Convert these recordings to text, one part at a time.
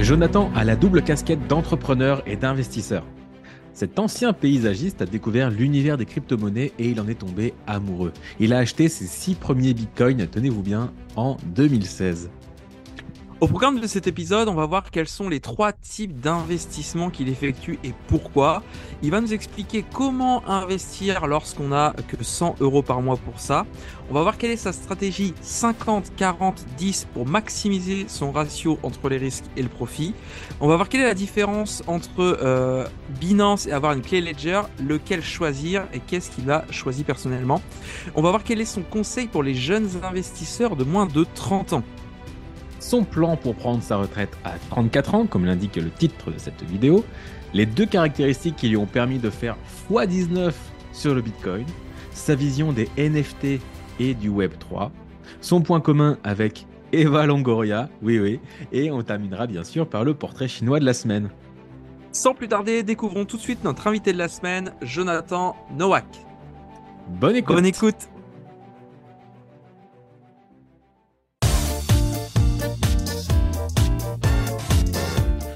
Jonathan a la double casquette d'entrepreneur et d'investisseur. Cet ancien paysagiste a découvert l'univers des crypto-monnaies et il en est tombé amoureux. Il a acheté ses six premiers bitcoins, tenez-vous bien, en 2016. Au programme de cet épisode, on va voir quels sont les trois types d'investissements qu'il effectue et pourquoi. Il va nous expliquer comment investir lorsqu'on a que 100 euros par mois pour ça. On va voir quelle est sa stratégie 50, 40, 10 pour maximiser son ratio entre les risques et le profit. On va voir quelle est la différence entre euh, Binance et avoir une clé Ledger, lequel choisir et qu'est-ce qu'il a choisi personnellement. On va voir quel est son conseil pour les jeunes investisseurs de moins de 30 ans son plan pour prendre sa retraite à 34 ans, comme l'indique le titre de cette vidéo, les deux caractéristiques qui lui ont permis de faire x19 sur le Bitcoin, sa vision des NFT et du Web 3, son point commun avec Eva Longoria, oui oui, et on terminera bien sûr par le portrait chinois de la semaine. Sans plus tarder, découvrons tout de suite notre invité de la semaine, Jonathan Nowak. Bonne écoute. Bonne écoute.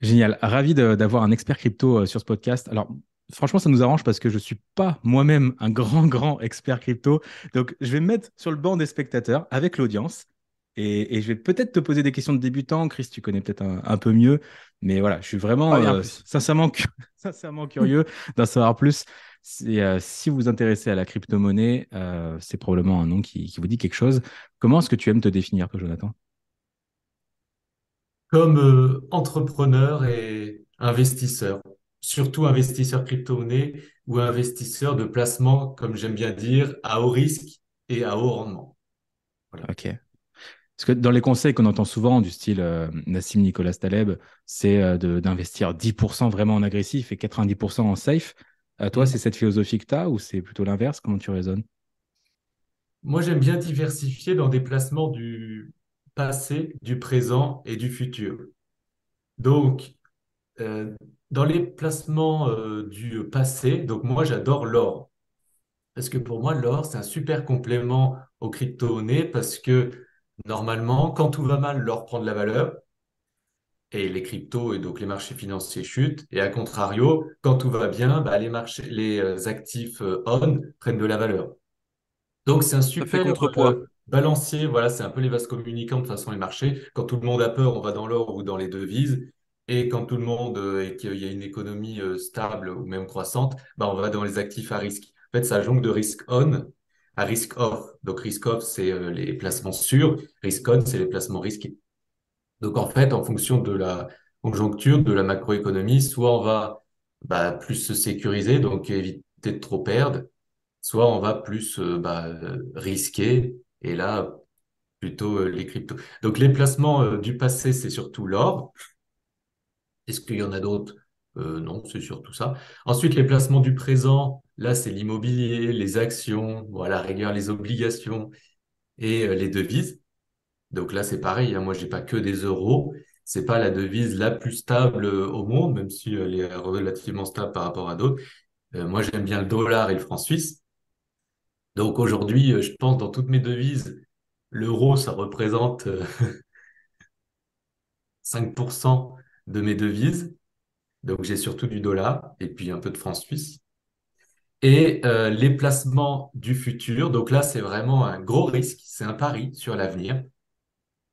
Génial. Ravi d'avoir un expert crypto euh, sur ce podcast. Alors, franchement, ça nous arrange parce que je ne suis pas moi-même un grand, grand expert crypto. Donc, je vais me mettre sur le banc des spectateurs avec l'audience. Et, je vais peut-être te poser des questions de débutant. Chris, tu connais peut-être un, peu mieux. Mais voilà, je suis vraiment euh, sincèrement, sincèrement curieux d'en savoir plus. Euh, si vous vous intéressez à la crypto-monnaie, c'est probablement un nom qui, qui, vous dit quelque chose. Comment est-ce que tu aimes te définir, toi, Jonathan? Comme euh, entrepreneur et investisseur, surtout investisseur crypto-monnaie ou investisseur de placement, comme j'aime bien dire, à haut risque et à haut rendement. Ok. Parce que dans les conseils qu'on entend souvent, du style euh, Nassim Nicolas Taleb, c'est euh, d'investir 10% vraiment en agressif et 90% en safe. toi, mmh. c'est cette philosophie que tu as ou c'est plutôt l'inverse? Comment tu raisonnes? Moi, j'aime bien diversifier dans des placements du, passé, du présent et du futur. Donc, euh, dans les placements euh, du passé, donc moi j'adore l'or. Parce que pour moi, l'or, c'est un super complément aux crypto-monnaies parce que normalement, quand tout va mal, l'or prend de la valeur et les cryptos et donc les marchés financiers chutent. Et à contrario, quand tout va bien, bah, les, marchés, les euh, actifs on prennent de la valeur. Donc c'est un super contrepoids balancier, voilà, c'est un peu les vases communicants de façon les marchés. Quand tout le monde a peur, on va dans l'or ou dans les devises. Et quand tout le monde euh, et qu'il y a une économie euh, stable ou même croissante, bah, on va dans les actifs à risque. En fait, ça jongle de risque on à risque off. Donc risque off, c'est euh, les placements sûrs. Risque on, c'est les placements risqués. Donc en fait, en fonction de la conjoncture, de la macroéconomie, soit on va bah, plus se sécuriser, donc éviter de trop perdre, soit on va plus bah, risquer et là, plutôt euh, les cryptos. Donc les placements euh, du passé, c'est surtout l'or. Est-ce qu'il y en a d'autres? Euh, Non, c'est surtout ça. Ensuite, les placements du présent, là, c'est l'immobilier, les actions, voilà, rigueur, les obligations et les devises. Donc là, c'est pareil. Hein, moi, j'ai pas que des euros. C'est pas la devise la plus stable au monde, même si elle est relativement stable par rapport à d'autres. moi, j'aime bien le dollar et le franc suisse. Donc aujourd'hui, euh, je pense dans toutes mes devises, l'euro, ça représente 5% euh, de mes devises. Donc j'ai surtout du dollar et puis un peu de franc suisse. Et euh, les placements du futur, donc là c'est vraiment un gros risque, c'est un pari sur l'avenir.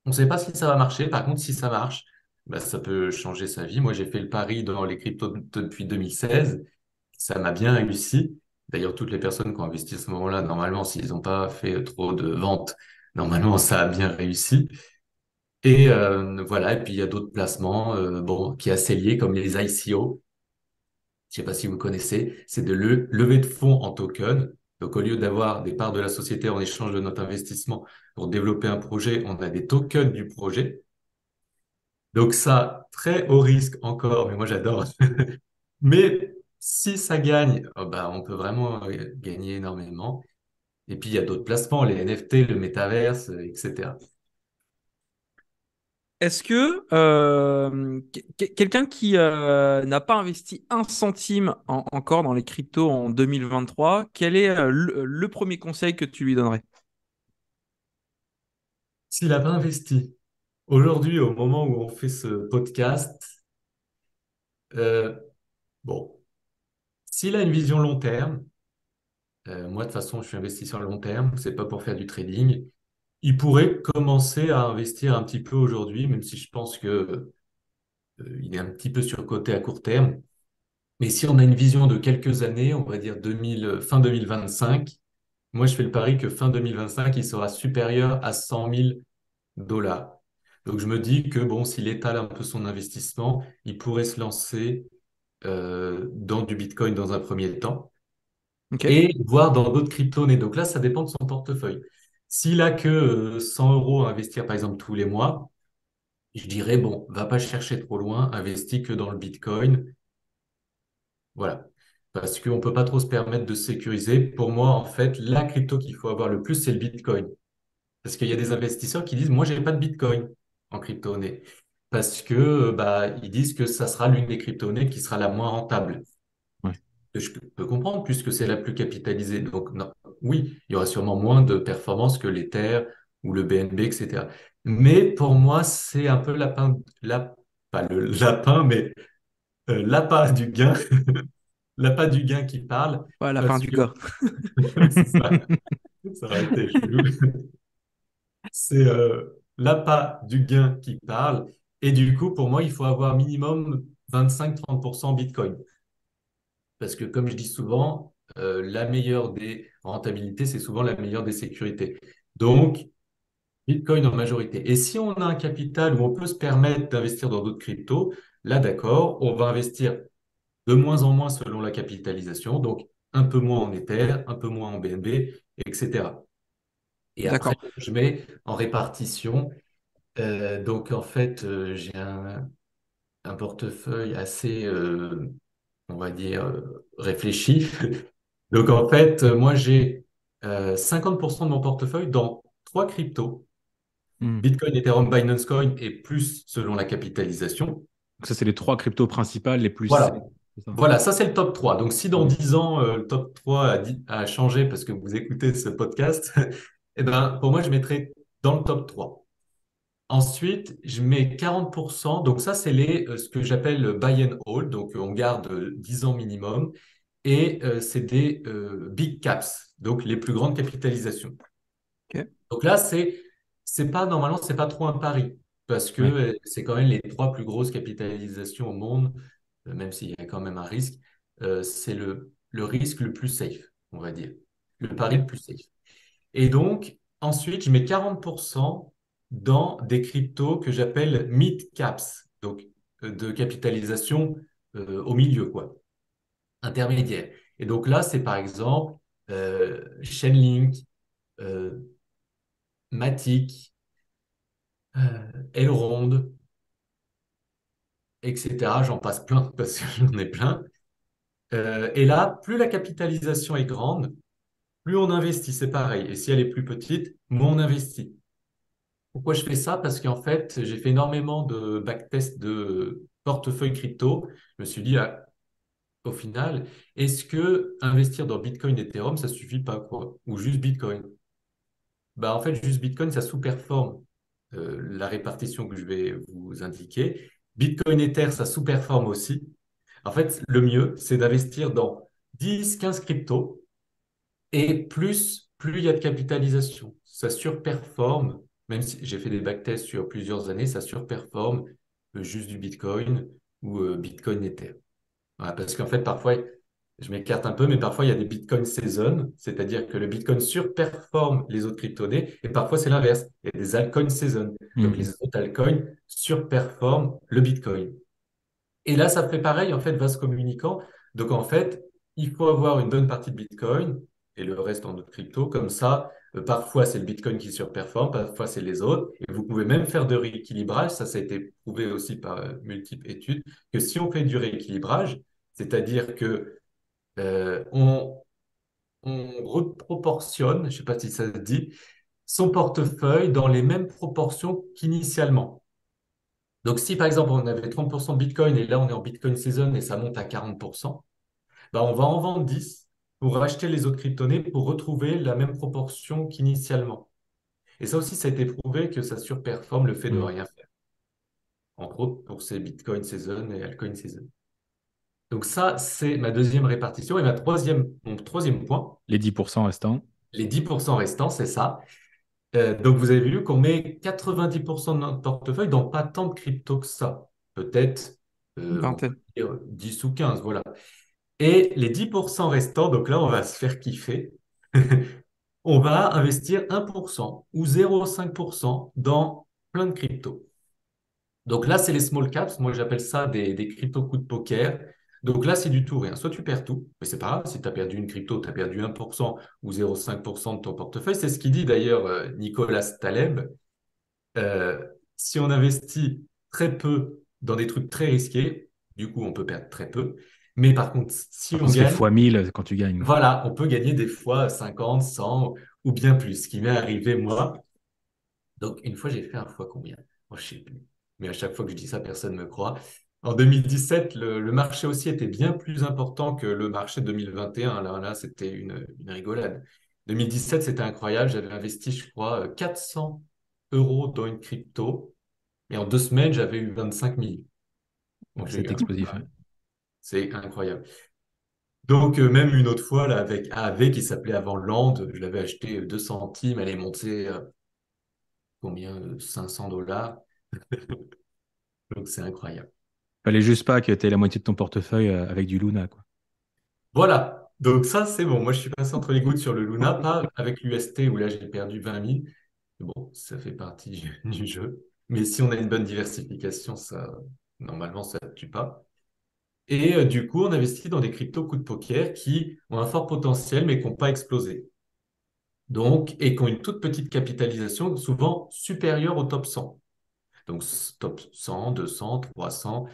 On ne sait pas si ça va marcher, par contre si ça marche, bah, ça peut changer sa vie. Moi j'ai fait le pari dans les cryptos depuis 2016, ça m'a bien réussi. D'ailleurs, toutes les personnes qui ont investi à ce moment-là, normalement, s'ils n'ont pas fait trop de ventes, normalement, ça a bien réussi. Et euh, voilà, et puis il y a d'autres placements euh, bon, qui assez liés, comme les ICO. Je ne sais pas si vous connaissez, c'est de le, lever de fonds en token. Donc, au lieu d'avoir des parts de la société en échange de notre investissement pour développer un projet, on a des tokens du projet. Donc ça, très haut risque encore, mais moi j'adore. Mais si ça gagne, oh bah, on peut vraiment gagner énormément. Et puis il y a d'autres placements, les NFT, le métaverse, euh, etc. Est-ce que euh, que- quelqu'un qui euh, n'a pas investi un centime en- encore dans les cryptos en 2023, quel est euh, le, le premier conseil que tu lui donnerais? S'il n'a pas investi, aujourd'hui, au moment où on fait ce podcast, bon, s'il a une vision long terme, euh, moi de toute façon je suis investisseur long terme, c'est pas pour faire du trading, il pourrait commencer à investir un petit peu aujourd'hui, même si je pense que euh, est un petit peu surcoté à court terme. Mais si on a une vision de quelques années, on va dire 2000, fin 2025, moi je fais le pari que fin 2025, il sera supérieur à 100 000 dollars. Donc je me dis que bon, s'il étale un peu son investissement, il pourrait se lancer euh, dans du Bitcoin dans un premier temps et voir dans d'autres crypto-monnaies. Donc là, ça dépend de son portefeuille. S'il a que euh, 100 euros à investir, par exemple, tous les mois, je dirais, bon, va pas chercher trop loin, investis que dans le Bitcoin. Voilà. Parce qu'on peut pas trop se permettre de sécuriser. Pour moi, en fait, la crypto qu'il faut avoir le plus, c'est le Bitcoin. Parce qu'il y a des investisseurs qui disent, moi, j'ai pas de Bitcoin en crypto-monnaie. Parce que, euh, bah, ils disent que ça sera l'une des crypto-monnaies qui sera la moins rentable. Ouais. Je peux comprendre puisque c'est la plus capitalisée. Donc, non, oui, il y aura sûrement moins de performance que l'Ether ou le BNB, etc. Mais pour moi, c'est un peu lapin, la, pas le lapin, mais euh, l'appât du gain, l'appât du gain qui parle, Ouais, la fin parce du c'est ça, ça aurait été chelou. C'est euh, l'appât du gain qui parle. Et du coup, pour moi, il faut avoir minimum 25-30% Bitcoin. Parce que comme je dis souvent, euh, la meilleure des rentabilités, c'est souvent la meilleure des sécurités. Donc, Bitcoin en majorité. Et si on a un capital où on peut se permettre d'investir dans d'autres cryptos, là, d'accord, on va investir de moins en moins selon la capitalisation. Donc, un peu moins en Ether, un peu moins en BNB, etc. Et après, je mets en répartition. Euh, donc, en fait, euh, j'ai un, un portefeuille assez, euh, on va dire, réfléchi. Donc, en fait, moi, j'ai euh, 50% de mon portefeuille dans trois cryptos. Hmm. Bitcoin, Ethereum, Binance Coin et plus selon la capitalisation. Donc ça, c'est les trois cryptos principales les plus Voilà. ça Voilà, ça c'est le top 3. Donc si dans Hmm. 10 ans, euh, le top 3 a, dit- a changé parce que vous écoutez ce podcast, eh ben, pour moi, je mettrai dans le top 3. Ensuite, je mets 40%. Donc ça, c'est les, euh, ce que j'appelle buy and hold. Donc on garde euh, 10 ans minimum. Et euh, c'est des euh, big caps, donc les plus grandes capitalisations. Donc là, c'est c'est pas normalement, c'est pas trop un pari parce que euh, c'est quand même les trois plus grosses capitalisations au monde, euh, même s'il y a quand même un risque. euh, c'est le, le risque le plus safe, on va dire, le pari le plus safe. Et donc, ensuite, je mets 40% dans des cryptos que j'appelle mid caps, donc euh, de capitalisation euh, au milieu, quoi, intermédiaire. Et donc là, c'est par exemple euh, Chainlink, Matic, Elrond, etc. J'en passe plein parce que j'en ai plein. Et là, plus la capitalisation est grande, plus on investit, c'est pareil. Et si elle est plus petite, moins on investit. Pourquoi je fais ça? Parce qu'en fait, j'ai fait énormément de backtest de portefeuille crypto. Je me suis dit, ah, au final, est-ce que investir dans Bitcoin et Ethereum, ça suffit pas, quoi? Ou juste Bitcoin? Bah, en fait, juste Bitcoin, ça sous-performe euh, la répartition que je vais vous indiquer. Bitcoin Ether, ça sous-performe aussi. En fait, le mieux, c'est d'investir dans 10, 15 cryptos et plus, plus il y a de capitalisation. Ça surperforme, même si j'ai fait des backtests sur plusieurs années, ça surperforme euh, juste du Bitcoin ou euh, Bitcoin Ether. Voilà, parce qu'en fait, parfois, je m'écarte un peu, mais parfois, il y a des Bitcoin season, c'est-à-dire que le Bitcoin surperforme les autres crypto-monnaies, et parfois, c'est l'inverse. Il y a des altcoins season. Donc, Mhm. les autres altcoins surperforment le Bitcoin. Et là, ça fait pareil, en fait, vase communicant. Donc, en fait, il faut avoir une bonne partie de Bitcoin et le reste en autres crypto. Comme ça, parfois, c'est le Bitcoin qui surperforme, parfois, c'est les autres. Et vous pouvez même faire de rééquilibrage. Ça, ça a été prouvé aussi par euh, multiples études, que si on fait du rééquilibrage, c'est-à-dire que euh, on, on reproportionne, je ne sais pas si ça se dit, son portefeuille dans les mêmes proportions qu'initialement. Donc, si par exemple on avait 30% de Bitcoin et là on est en Bitcoin season et ça monte à 40%, bah, on va en vendre 10 pour racheter les autres crypto-monnaies pour retrouver la même proportion qu'initialement. Et ça aussi, ça a été prouvé que ça surperforme le fait de Mm. rien faire. Entre autres pour ces Bitcoin season et altcoin season. Donc ça, c'est ma deuxième répartition. Et ma troisième, mon troisième point, Les 10% restants. les 10% restants, c'est ça. Euh, donc vous avez vu qu'on met 90% de notre portefeuille dans pas tant de crypto que ça. Peut-être euh, on vingtaine. peut dire 10 ou 15, voilà. Et les 10% restants, donc là, on va se faire kiffer. On va investir 1% ou 0,5% dans plein de cryptos. Donc là, c'est les small caps. Moi, j'appelle ça des, des crypto coups de poker. Donc là, c'est du tout ou rien. Soit tu perds tout, mais c'est pas grave. Si tu as perdu une crypto, tu as perdu 1% ou 0,5% de ton portefeuille. C'est ce qu'il dit d'ailleurs euh, Nicolas Taleb. Euh, si on investit très peu dans des trucs très risqués, du coup, on peut perdre très peu. Mais par contre, si Par on gagne, fois 1000 quand tu gagnes. voilà, on peut gagner des fois 50, 100 ou bien plus. Ce qui m'est arrivé, moi. Donc, une fois, j'ai fait un fois combien? Oh, je sais plus. Mais à chaque fois que je dis ça, personne ne me croit. En 2017, le, le marché aussi était bien plus important que le marché de 2021. Là, là c'était une, une rigolade. 2017, c'était incroyable. J'avais investi, je crois, 400 euros dans une crypto. Et en deux semaines, j'avais eu 25 000. Donc, j'ai C'est un- explosif. C'est incroyable. Donc, euh, même une autre fois, là, avec AAV qui s'appelait avant Land, je l'avais acheté euh, 2 centimes, elle est montée euh, combien? euh, 500 dollars. Donc, c'est incroyable. Fallait juste pas que tu aies la moitié de ton portefeuille euh, avec du Luna, quoi. Voilà. Donc, ça, c'est bon. Moi, je suis passé entre les gouttes sur le Luna, pas avec l'UST où là, j'ai perdu 20 000. Bon, ça fait partie du, du jeu. Mais si on a une bonne diversification, ça, normalement, ça ne tue pas. Et euh, du coup, on investit dans des cryptos coups de poker qui ont un fort potentiel, mais qui n'ont pas explosé. Donc, et qui ont une toute petite capitalisation, souvent supérieure au top 100. Donc, top 100, 200, 300.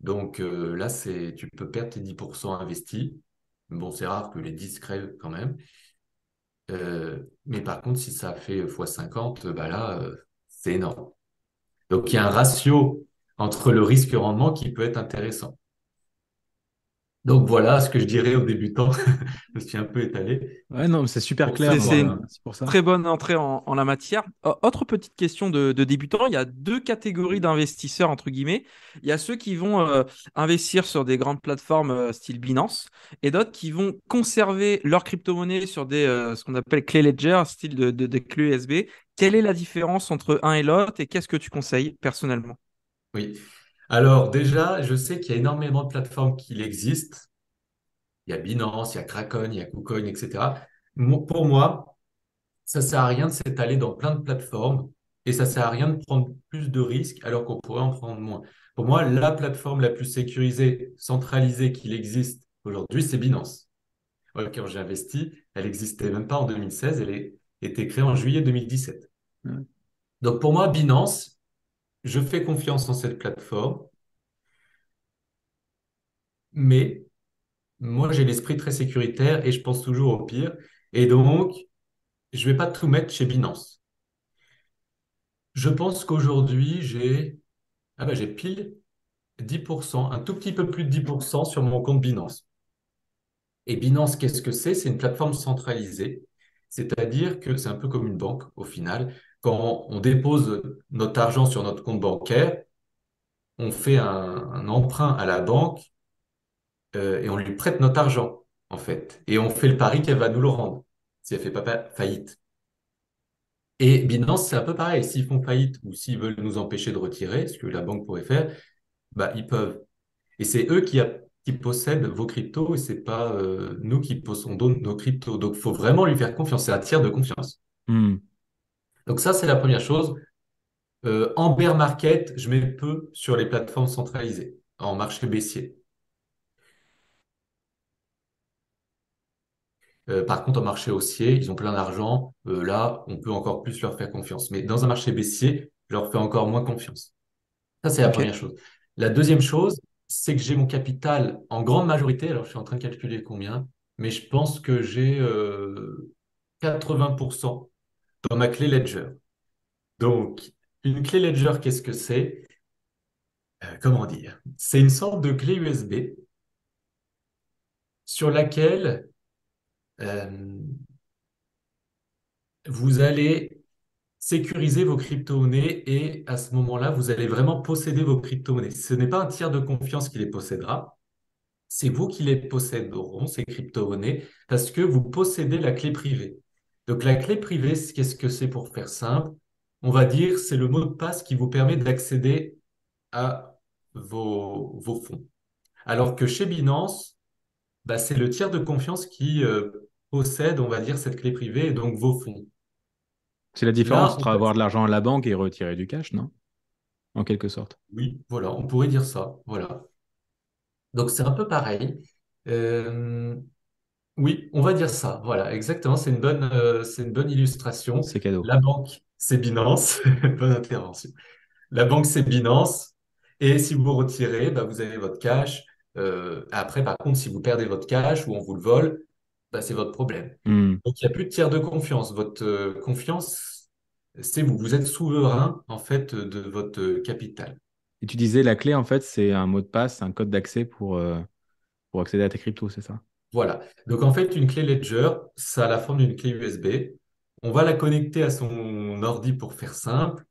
Donc euh, là, c'est, tu peux perdre tes 10% investis. Bon, c'est rare que les 10 crèvent quand même. Euh, mais par contre, si ça fait x50, bah là, c'est énorme. Donc, il y a un ratio entre le risque et rendement qui peut être intéressant. Donc, voilà ce que je dirais aux débutants. Je me suis un peu étalé. Ouais, non, mais c'est super clair. c'est- c'est euh, une c'est pour ça. Très bonne entrée en, en la matière. Euh, autre petite question de, de débutants, il y a deux catégories d'investisseurs, entre guillemets. Il y a ceux qui vont euh, investir sur des grandes plateformes euh, style Binance et d'autres qui vont conserver leur crypto-monnaie sur des, euh, ce qu'on appelle clés Ledger, style de, de, de clés USB. Quelle est la différence entre un et l'autre et qu'est-ce que tu conseilles personnellement? Oui. Alors, déjà, je sais qu'il y a énormément de plateformes qui existent. Il y a Binance, il y a Kraken, il y a KuCoin, etc. Pour moi, ça sert à rien de s'étaler dans plein de plateformes et ça sert à rien de prendre plus de risques alors qu'on pourrait en prendre moins. Pour moi, la plateforme la plus sécurisée, centralisée qu'il existe aujourd'hui, c'est Binance. Quand j'ai investi, elle n'existait même pas en 2016, elle a été créée en juillet 2017. Ouais. Donc pour moi, Binance, je fais confiance en cette plateforme, mais moi, j'ai l'esprit très sécuritaire et je pense toujours au pire. Et donc, je vais pas tout mettre chez Binance. Je pense qu'aujourd'hui, j'ai ah j'ai pile 10%, un tout petit peu plus de 10% sur mon compte Binance. Et Binance, qu'est-ce que c'est? C'est une plateforme centralisée, c'est-à-dire que c'est un peu comme une banque au final. Quand on dépose notre argent sur notre compte bancaire, on fait un, un emprunt à la banque euh, et on lui prête notre argent, en fait. Et on fait le pari qu'elle va nous le rendre si elle fait pas fa- faillite. Et Binance, c'est un peu pareil. S'ils font faillite ou s'ils veulent nous empêcher de retirer, ce que la banque pourrait faire, bah, ils peuvent. Et c'est eux qui, possèdent vos cryptos et c'est pas euh, nous qui possédons nos cryptos. Donc, il faut vraiment lui faire confiance. C'est un tiers de confiance. Hmm. Donc, ça, c'est la première chose. Euh, en bear market, je mets peu sur les plateformes centralisées, en marché baissier. Euh, par contre, au marché haussier, ils ont plein d'argent. Euh, là, on peut encore plus leur faire confiance. Mais dans un marché baissier, je leur fais encore moins confiance. Ça, c'est la première chose. La deuxième chose, c'est que j'ai mon capital en grande majorité. Alors, je suis en train de calculer combien, mais je pense que j'ai euh, 80% dans ma clé Ledger. Donc, une clé Ledger, qu'est-ce que c'est? Euh, comment dire? C'est une sorte de clé USB sur laquelle euh, vous allez sécuriser vos crypto-monnaies et à ce moment-là, vous allez vraiment posséder vos crypto-monnaies. Ce n'est pas un tiers de confiance qui les possédera, c'est vous qui les posséderont, ces crypto-monnaies, parce que vous possédez la clé privée. Donc la clé privée, qu'est-ce que c'est pour faire simple? On va dire, c'est le mot de passe qui vous permet d'accéder à vos, vos fonds. Alors que chez Binance, bah, c'est le tiers de confiance qui euh, possède, on va dire, cette clé privée et donc vos fonds. C'est la différence Là, entre avoir de l'argent à la banque et retirer du cash, non? En quelque sorte. Oui, voilà, on pourrait dire ça. Voilà. Donc c'est un peu pareil. Euh, oui, on va dire ça. Voilà, exactement. C'est une bonne, euh, c'est une bonne illustration. C'est cadeau. La banque, c'est Binance. Bonne intervention. La banque, c'est Binance. Et si vous retirez, bah, vous avez votre cash. Euh, après, par contre, si vous perdez votre cash ou on vous le vole, bah, c'est votre problème. Hmm. Donc, il n'y a plus de tiers de confiance. Votre euh, confiance, c'est vous. Vous êtes souverain, en fait, de votre capital. Et tu disais, la clé, en fait, c'est un mot de passe, un code d'accès pour, pour accéder à tes cryptos, c'est ça? Voilà. Donc, en fait, une clé Ledger, ça a la forme d'une clé USB. On va la connecter à son ordi pour faire simple.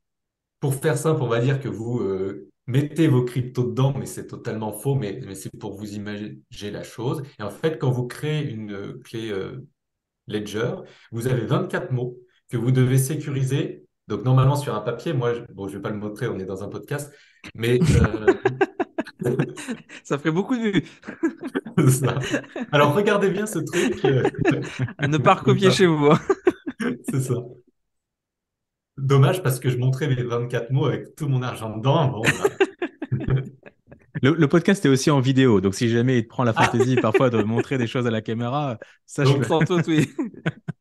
Pour faire simple, on va dire que vous euh, mettez vos cryptos dedans, mais c'est totalement faux, mais, c'est pour vous imaginer la chose. Et en fait, quand vous créez une euh, clé euh, Ledger, vous avez 24 mots que vous devez sécuriser. Donc, normalement, sur un papier, moi, je, bon, vais pas le montrer, on est dans un podcast, mais Ça ferait beaucoup de vues. ça. Alors, regardez bien ce truc. euh, À ne pas recopier chez vous. hein. c'est ça. Dommage parce que je montrais mes 24 mots avec tout mon argent dedans. Bon, bah, Le, le podcast est aussi en vidéo, donc si jamais il te prend la Ah. fantaisie parfois de montrer des choses à la caméra, sache Donc, que... Sans doute, oui.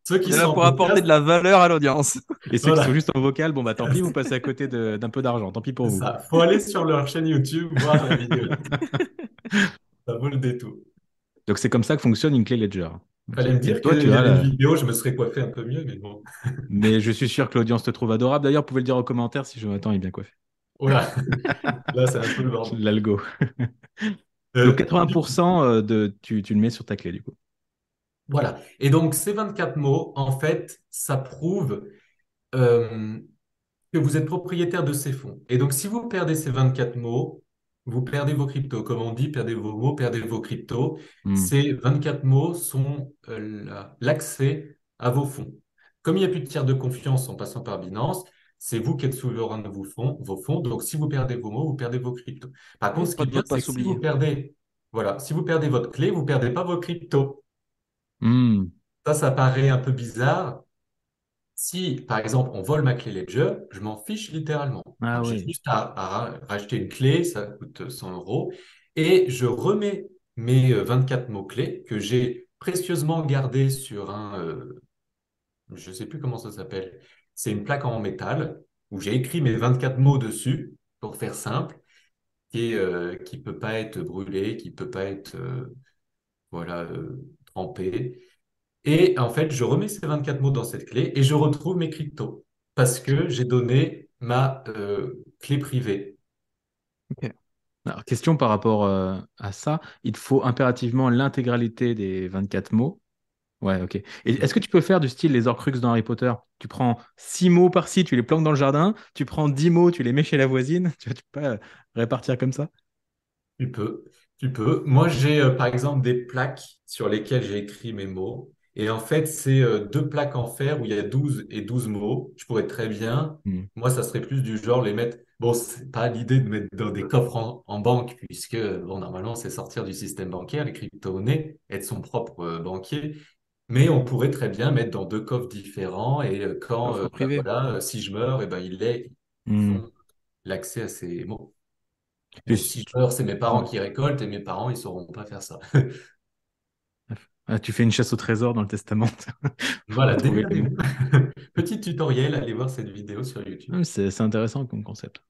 ceux qui là sont pour apporter de la valeur à l'audience. Et ceux Voilà. qui sont juste en vocal, bon bah tant pis, vous passez à côté de- d'un peu d'argent, tant pis pour vous. ça. Faut aller sur leur chaîne YouTube voir la vidéo. Ça vaut le détour. Donc c'est comme ça que fonctionne une clé Ledger. Fallait me dire Toi, tu as la- une vidéo, je me serais coiffé un peu mieux, mais bon. Mais je suis sûr que l'audience te trouve adorable. D'ailleurs, vous pouvez le dire en commentaire si Jonathan est bien coiffé. Voilà. Là, c'est un peu le bordel. L'algo. Euh, Donc 80% euh, de, tu, tu le mets sur ta clé du coup. Voilà. Et donc, ces 24 mots, en fait, ça prouve euh, que vous êtes propriétaire de ces fonds. Et donc, si vous perdez ces 24 mots, vous perdez vos cryptos. Comme on dit, perdez vos mots, perdez vos cryptos. Hmm. Ces 24 mots sont euh, la- l'accès à vos fonds. Comme il n'y a plus de tiers de confiance en passant par Binance, c'est vous qui êtes souverain de vos fonds, vos fonds. Donc, si vous perdez vos mots, vous perdez vos cryptos. Par contre, ce qui est bien, c'est que si vous perdez, voilà, si vous perdez votre clé, vous perdez pas vos cryptos. Hmm. Ça, ça paraît un peu bizarre. Si, par exemple, on vole ma clé Ledger, je m'en fiche littéralement. Ah J'ai oui. juste à, à ra- racheter une clé, ça coûte 100 euros, et je remets mes euh, 24 mots-clés que j'ai précieusement gardés sur un, euh, je ne sais plus comment ça s'appelle, c'est une plaque en métal où j'ai écrit mes 24 mots dessus, pour faire simple, qui ne qui peut pas être brûlé, qui peut pas être euh, voilà, euh, trempé. Et en fait, je remets ces 24 mots dans cette clé et je retrouve mes cryptos parce que j'ai donné ma euh, clé privée. Alors, question par rapport euh, à ça, il faut impérativement l'intégralité des 24 mots. Ouais, ok. Et est-ce que tu peux faire du style les Horcruxes dans Harry Potter? Tu prends 6 mots par-ci, tu les planques dans le jardin, tu prends 10 mots, tu les mets chez la voisine. Tu vois, tu peux pas euh, répartir comme ça? Tu peux, tu peux. Moi, j'ai euh, par exemple des plaques sur lesquelles j'ai écrit mes mots. Et en fait, c'est euh, deux plaques en fer où il y a 12 et 12 mots. Je pourrais très bien, Hmm. moi, ça serait plus du genre les mettre. Bon, c'est pas l'idée de mettre dans des coffres en, en banque, puisque, bon, normalement, c'est sortir du système bancaire, les crypto-monnaies, être son propre euh, banquier. Mais on pourrait très bien mettre dans deux coffres différents et euh, quand, euh, bah, voilà, euh, si je meurs, et ben, il est, ils Hmm. l'accès à ces mots. Et si- je meurs, c'est mes parents qui récoltent et mes parents, ils sauront pas faire ça. Ah, tu fais une chasse au trésor dans le testament. Voilà, petit tutoriel, allez voir cette vidéo sur YouTube. Hum, C'est intéressant comme concept.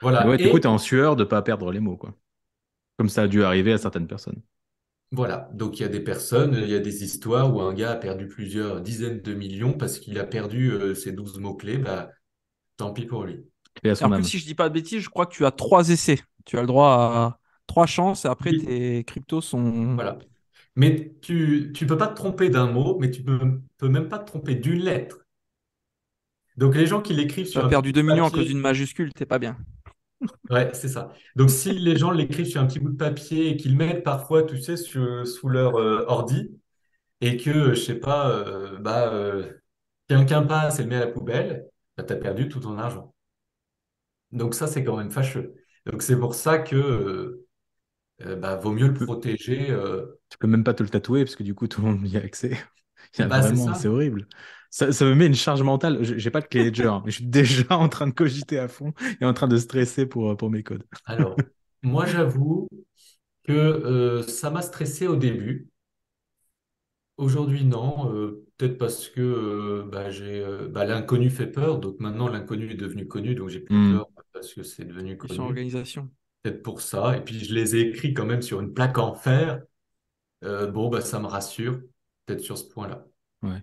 Voilà, ouais, du et coup, tu es en sueur de pas perdre les mots, quoi. Comme ça a dû arriver à certaines personnes. Voilà. Donc il y a des personnes, il y a des histoires où un gars a perdu plusieurs dizaines de millions parce qu'il a perdu euh, ses 12 mots-clés. Bah, tant pis pour lui. Et en plus, si je dis pas de bêtises, je crois que tu as trois essais. Tu as le droit à trois chances et après Oui. tes cryptos sont. Voilà. Mais tu tu peux pas te tromper d'un mot, mais tu peux, peux même pas te tromper d'une lettre. Donc les gens qui l'écrivent Tu sur as un perdu petit 2 bout de millions à cause d'une majuscule, t'es pas bien. Ouais, c'est ça. Donc si les gens l'écrivent sur un petit bout de papier et qu'ils le mettent parfois, tu sais, sur- sous leur euh, ordi, et que, euh, je sais pas, euh, bah, euh, quelqu'un passe et le met à la poubelle, bah, tu as perdu tout ton argent. Donc ça, c'est quand même fâcheux. Donc c'est pour ça que bah, vaut mieux le protéger. tu peux même pas te le tatouer parce que du coup, tout le monde y a accès. Bah, c'est vraiment, c'est horrible. Ça, ça me met une charge mentale. Je- J'ai pas de clé Ledger, hein, mais je suis déjà en train de cogiter à fond et en train de stresser pour, pour mes codes. Alors, moi, j'avoue que euh, ça m'a stressé au début. Aujourd'hui, non. euh, peut-être parce que euh, bah, j'ai, euh, bah, l'inconnu fait peur. Donc maintenant, l'inconnu est devenu connu. Donc j'ai plus Hmm. peur parce que c'est devenu connu. organisation. Peut-être pour ça. Et puis, je les ai écrits quand même sur une plaque en fer. Euh, bon, bah, ça me rassure. Peut-être sur ce point-là. Ouais.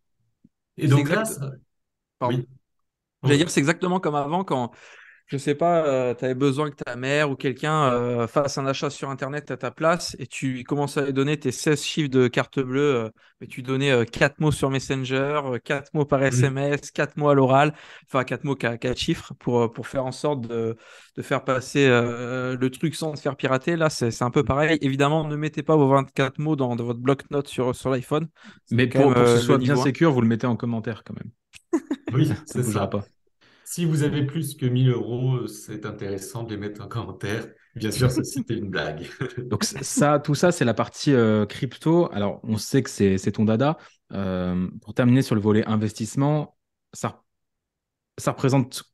Et donc là, exact. ça- Pardon. oui. J'allais dire, c'est exactement comme avant quand, je sais pas, tu avais besoin que ta mère ou quelqu'un euh, fasse un achat sur Internet à ta place et tu commences à lui donner tes 16 chiffres de carte bleue, euh, mais tu donnais euh, 4 mots sur Messenger, euh, 4 mots par. SMS, 4 mots à l'oral, enfin 4 mots, 4, chiffres pour, euh, pour faire en sorte de, de faire passer euh, le truc sans se faire pirater. Là, c'est c'est un peu pareil. Évidemment, ne mettez pas vos 24 mots dans, dans votre bloc-notes sur, sur l'iPhone. Mais pour, même pour que ce euh, soit bien niveau 1. sécure, vous le mettez en commentaire quand même. Oui, Ça c'est bougera pas. Si vous avez plus que 1000 euros, c'est intéressant de les mettre en commentaire. Bien sûr, ceci était une blague. Donc ça, tout ça, c'est la partie euh, crypto. Alors, on sait que c'est ton dada. Euh, pour terminer sur le volet investissement, ça, ça représente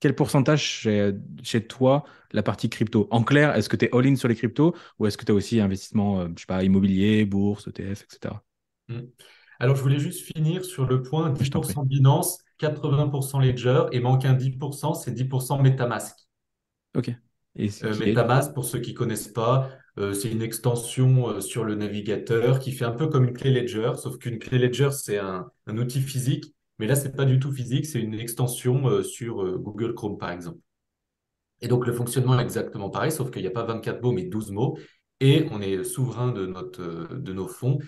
quel pourcentage chez, chez toi la partie crypto? En clair, est-ce que tu es all-in sur les cryptos ou est-ce que tu as aussi investissement, euh, je sais pas, immobilier, bourse, ETF, etc. Mm. Alors, je voulais juste finir sur le point Je t'en prie. 10% Binance, 80% Ledger, et manque un 10%, c'est 10% MetaMask. Ok. Et Euh? MetaMask, pour ceux qui connaissent pas, euh, c'est une extension euh, sur le navigateur qui fait un peu comme une clé Ledger, sauf qu'une clé Ledger, c'est un, un outil physique, mais là, c'est pas du tout physique, c'est une extension sur Google Chrome, par exemple. Et donc, le fonctionnement est exactement pareil, sauf qu'il n'y a pas 24 mots, mais 12 mots, et on est souverain de, notre, de nos fonds,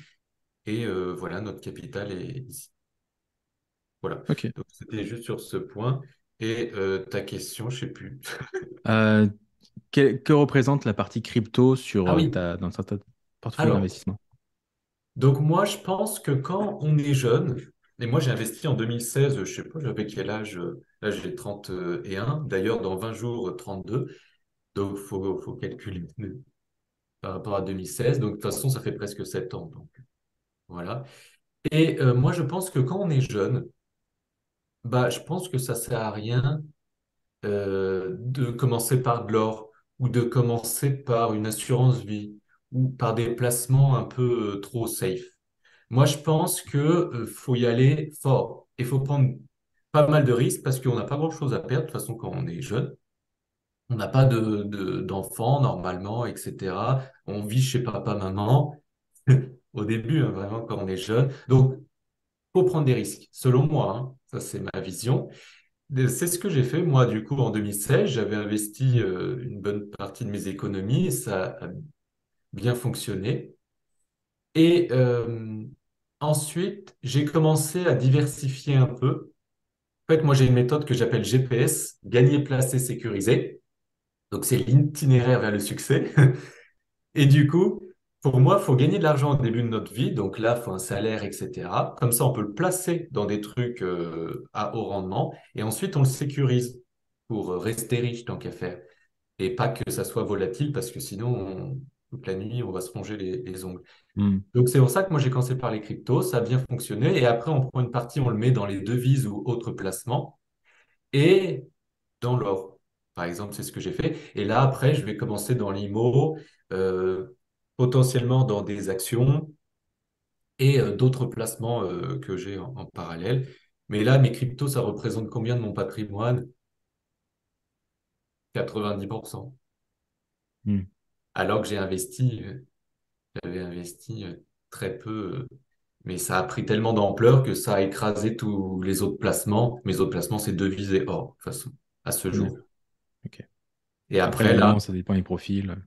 et voilà, notre capital est ici. Voilà. Donc, c'était juste sur ce point. Et euh, ta question, je sais plus. Euh, que, que représente la partie crypto sur Ah euh, oui, ta, dans ta portefeuille d'investissement? donc moi, je pense que quand on est jeune, et moi j'ai investi en 2016, je sais pas, j'avais quel âge? Là, j'ai 31. D'ailleurs, dans 20 jours, 32. Donc, il faut, faut calculer par rapport à 2016. Donc, de toute façon, ça fait presque 7 ans. Donc, voilà. Et euh, moi, je pense que quand on est jeune, bah, je pense que ça sert à rien euh, de commencer par de l'or ou de commencer par une assurance vie ou par des placements un peu euh, trop safe. Moi, je pense que euh, faut y aller fort et faut prendre pas mal de risques parce qu'on n'a pas grand-chose à perdre de toute façon quand on est jeune. On n'a pas de, de- d'enfants normalement, etc. On vit chez papa, maman au début, hein, vraiment quand on est jeune. Donc, faut prendre des risques, selon moi. hein. Ça, c'est ma vision. C'est ce que j'ai fait, moi, du coup, en 2016. J'avais investi euh, une bonne partie de mes économies et ça a bien fonctionné. Et euh, ensuite, j'ai commencé à diversifier un peu. En fait, moi, j'ai une méthode que j'appelle GPS, gagner, placer, sécuriser. Donc, c'est l'itinéraire vers le succès. Et du coup, pour moi, il faut gagner de l'argent au début de notre vie. Donc là, il faut un salaire, etc. Comme ça, on peut le placer dans des trucs euh, à haut rendement. Et ensuite, on le sécurise pour euh, rester riche tant qu'à faire. Et pas que ça soit volatile parce que sinon, on- toute la nuit, on va se ronger les, les ongles. Hmm. Donc c'est pour ça que moi, j'ai commencé par les cryptos. Ça a bien fonctionné. Et après, on prend une partie, on le met dans les devises ou autres placements. Et dans l'or. Par exemple, c'est ce que j'ai fait. Et là, après, je vais commencer dans l'IMO, euh, potentiellement dans des actions et euh, d'autres placements euh, que j'ai en, en parallèle. Mais là, mes cryptos, ça représente combien de mon patrimoine? 90%. Hmm. Alors que j'ai investi, euh, j'avais investi très peu, mais ça a pris tellement d'ampleur que ça a écrasé tous les autres placements. Mes autres placements, c'est devises et or, de toute façon, à ce jour. Ok. Et Après, après, là, ça dépend des profils.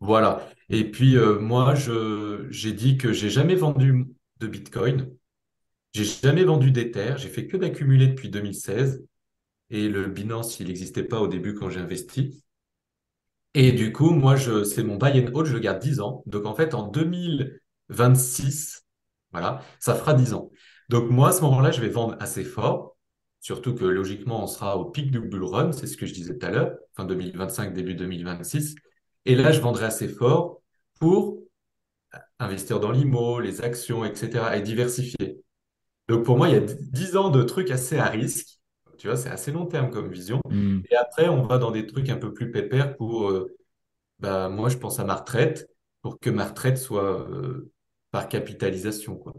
Voilà. Et puis, euh, moi, je, j'ai dit que j'ai jamais vendu de Bitcoin. J'ai jamais vendu d'Ether. J'ai fait que d'accumuler depuis 2016. Et le Binance, il n'existait pas au début quand j'ai investi. Et du coup, moi, je, c'est mon buy and hold, je le garde 10 ans. Donc, en fait, en 2026, voilà, ça fera 10 ans. Donc, moi, à ce moment-là, je vais vendre assez fort. Surtout que logiquement, on sera au pic du bull run, c'est ce que je disais tout à l'heure, fin 2025, début 2026. Et là, je vendrai assez fort pour investir dans l'IMO, les actions, etc. et diversifier. Donc, pour moi, il y a 10 ans de trucs assez à risque. Tu vois, c'est assez long terme comme vision. Hmm. Et après, on va dans des trucs un peu plus pépères pour, euh, bah, moi, je pense à ma retraite, pour que ma retraite soit euh, par capitalisation, quoi.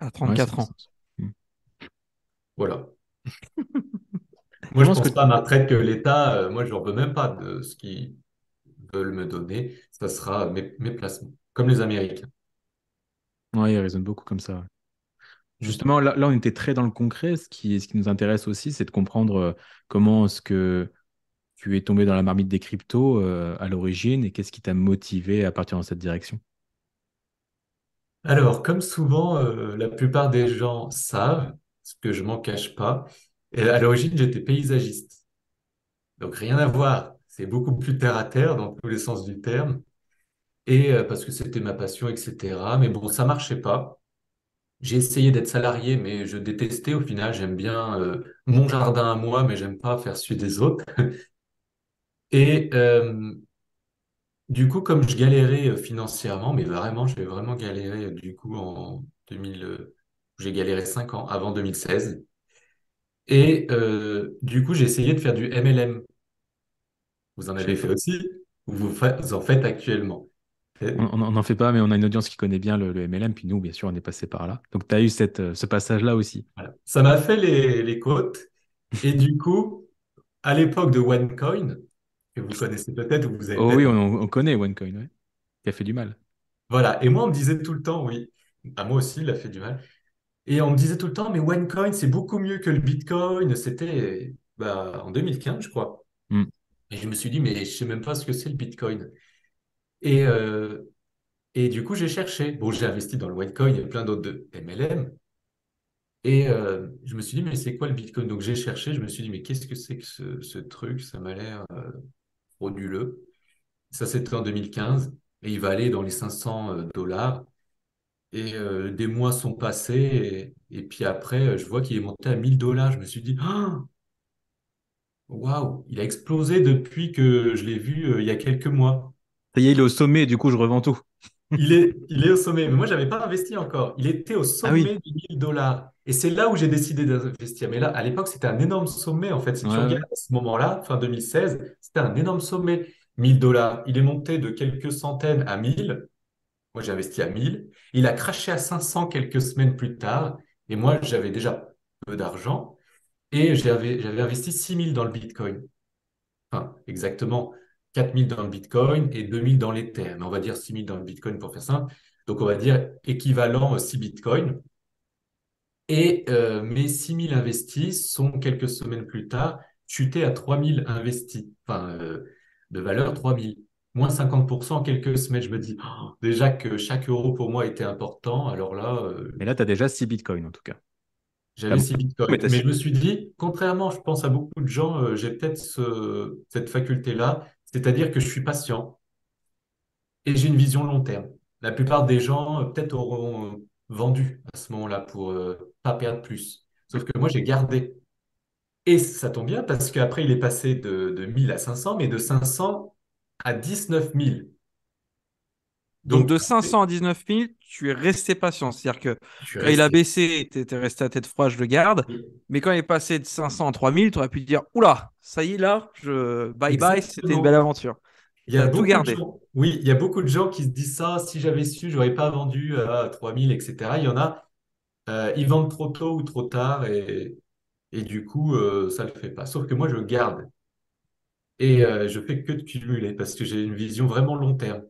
À Ouais, 34 c'est- ans. Hmm. Voilà. Moi, je pense pense que pas à ma retraite que l'État, euh, moi, je n'en veux même pas de ce qu'ils veulent me donner. Ça sera mes, mes placements, comme les Américains. ouais, il raisonne beaucoup comme ça. Justement, là, là, on était très dans le concret. Ce qui, ce qui nous intéresse aussi, c'est de comprendre euh, comment est-ce que tu es tombé dans la marmite des cryptos euh, à l'origine et qu'est-ce qui t'a motivé à partir dans cette direction? Alors, comme souvent, euh, la plupart des gens savent, ce que je m'en cache pas, et à l'origine, j'étais paysagiste. Donc, rien à voir. C'est beaucoup plus terre à terre dans tous les sens du terme. Et euh, parce que c'était ma passion, etc. Mais bon, ça marchait pas. J'ai essayé d'être salarié, mais je détestais au final. J'aime bien euh, mon jardin à moi, mais j'aime pas faire celui des autres. Et euh, du coup, comme je galérais financièrement, mais vraiment, j'ai vraiment galéré du coup en 2000, euh, j'ai galéré 5 ans avant 2016. Et du coup, j'ai essayé de faire du MLM. Vous en avez fait aussi? Ou vous, fa- vous en faites actuellement? On n'en fait pas, mais on a une audience qui connaît bien le, le MLM. Puis nous, bien sûr, on est passé par là. Donc, tu as eu cette, euh, ce passage-là aussi. Voilà. Ça m'a fait les, les côtes. Et du coup, à l'époque de OneCoin, que vous connaissez peut-être ou vous avez Oh oui, on, on connaît OneCoin, ouais, qui a fait du mal. Voilà. Et moi, on me disait tout le temps, oui. À moi aussi, il a fait du mal. Et on me disait tout le temps, mais OneCoin, c'est beaucoup mieux que le Bitcoin. C'était bah, en 2015, je crois. Hmm. Et je me suis dit, mais je sais même pas ce que c'est le Bitcoin. Et, euh, et du coup, j'ai cherché. Bon, j'ai investi dans le OneCoin et plein d'autres de MLM. Et euh, je me suis dit, mais c'est quoi le Bitcoin? Donc j'ai cherché, je me suis dit, mais qu'est-ce que c'est que ce, truc? Ça m'a l'air euh, frauduleux. Ça, c'était en 2015 et il va aller dans les 500 euh, dollars. Et des mois sont passés et, et puis après, je vois qu'il est monté à 1000 dollars. Je me suis dit, Ah, waouh, il a explosé depuis que je l'ai vu euh, il y a quelques mois. Ça y est, il est au sommet, du coup, je revends tout. Il est, il est au sommet, mais moi, j'avais pas investi encore. Il était au Ah oui, sommet des 1000 dollars. Et c'est là où j'ai décidé d'investir. Mais là, à l'époque, c'était un énorme sommet. En fait, si ouais, tu regardes à ce moment-là, fin 2016, c'était un énorme sommet. 1000 dollars. Il est monté de quelques centaines à 1000. Moi, j'ai investi à 1000. Il a craché à 500 quelques semaines plus tard. Et moi, j'avais déjà peu d'argent. Et j'avais, investi 6000 dans le Bitcoin. Enfin, exactement 4000 dans le Bitcoin et 2000 dans l'Ether. Mais on va dire 6000 dans le Bitcoin pour faire simple. Donc, on va dire équivalent euh, 6 Bitcoins. Et euh, mes 6000 investis sont quelques semaines plus tard chutés à 3000 investis. Enfin, euh, de valeur 3000. Moins 50% en quelques semaines. Je me dis oh, déjà que chaque euro pour moi était important. Alors là, euh, Mais là, tu as déjà 6 bitcoins, en tout cas. Ah j'avais bon? 6 Mais Bitcoins. Mais je me suis dit, contrairement, je pense à beaucoup de gens, euh, j'ai peut-être ce- cette faculté-là, c'est-à-dire que je suis patient. Et j'ai une vision long terme. La plupart des gens, euh, peut-être, auront euh, vendu à ce moment-là pour euh, pas perdre plus. Sauf que moi, j'ai gardé. Et ça tombe bien parce qu'après, il est passé de, de 1000 à 500, mais de 500 à 19 000. Donc Donc, de 500 à 19 000, tu es resté patient. C'est-à-dire que je quand il a baissé, tu étais resté à tête froide, je le garde. Mais quand il est passé de 500 à 3000, tu aurais pu te dire, oula, ça y est là, je... bye bye, c'était une belle aventure. Il y a beaucoup de gens, oui, il y a beaucoup de gens qui se disent ça, si j'avais su, j'aurais pas vendu à 3000, etc. Il y en a, euh, ils vendent trop tôt ou trop tard et, et du coup, euh, ça le fait pas. Sauf que moi, je garde et euh, je fais que de cumuler parce que j'ai une vision vraiment long terme.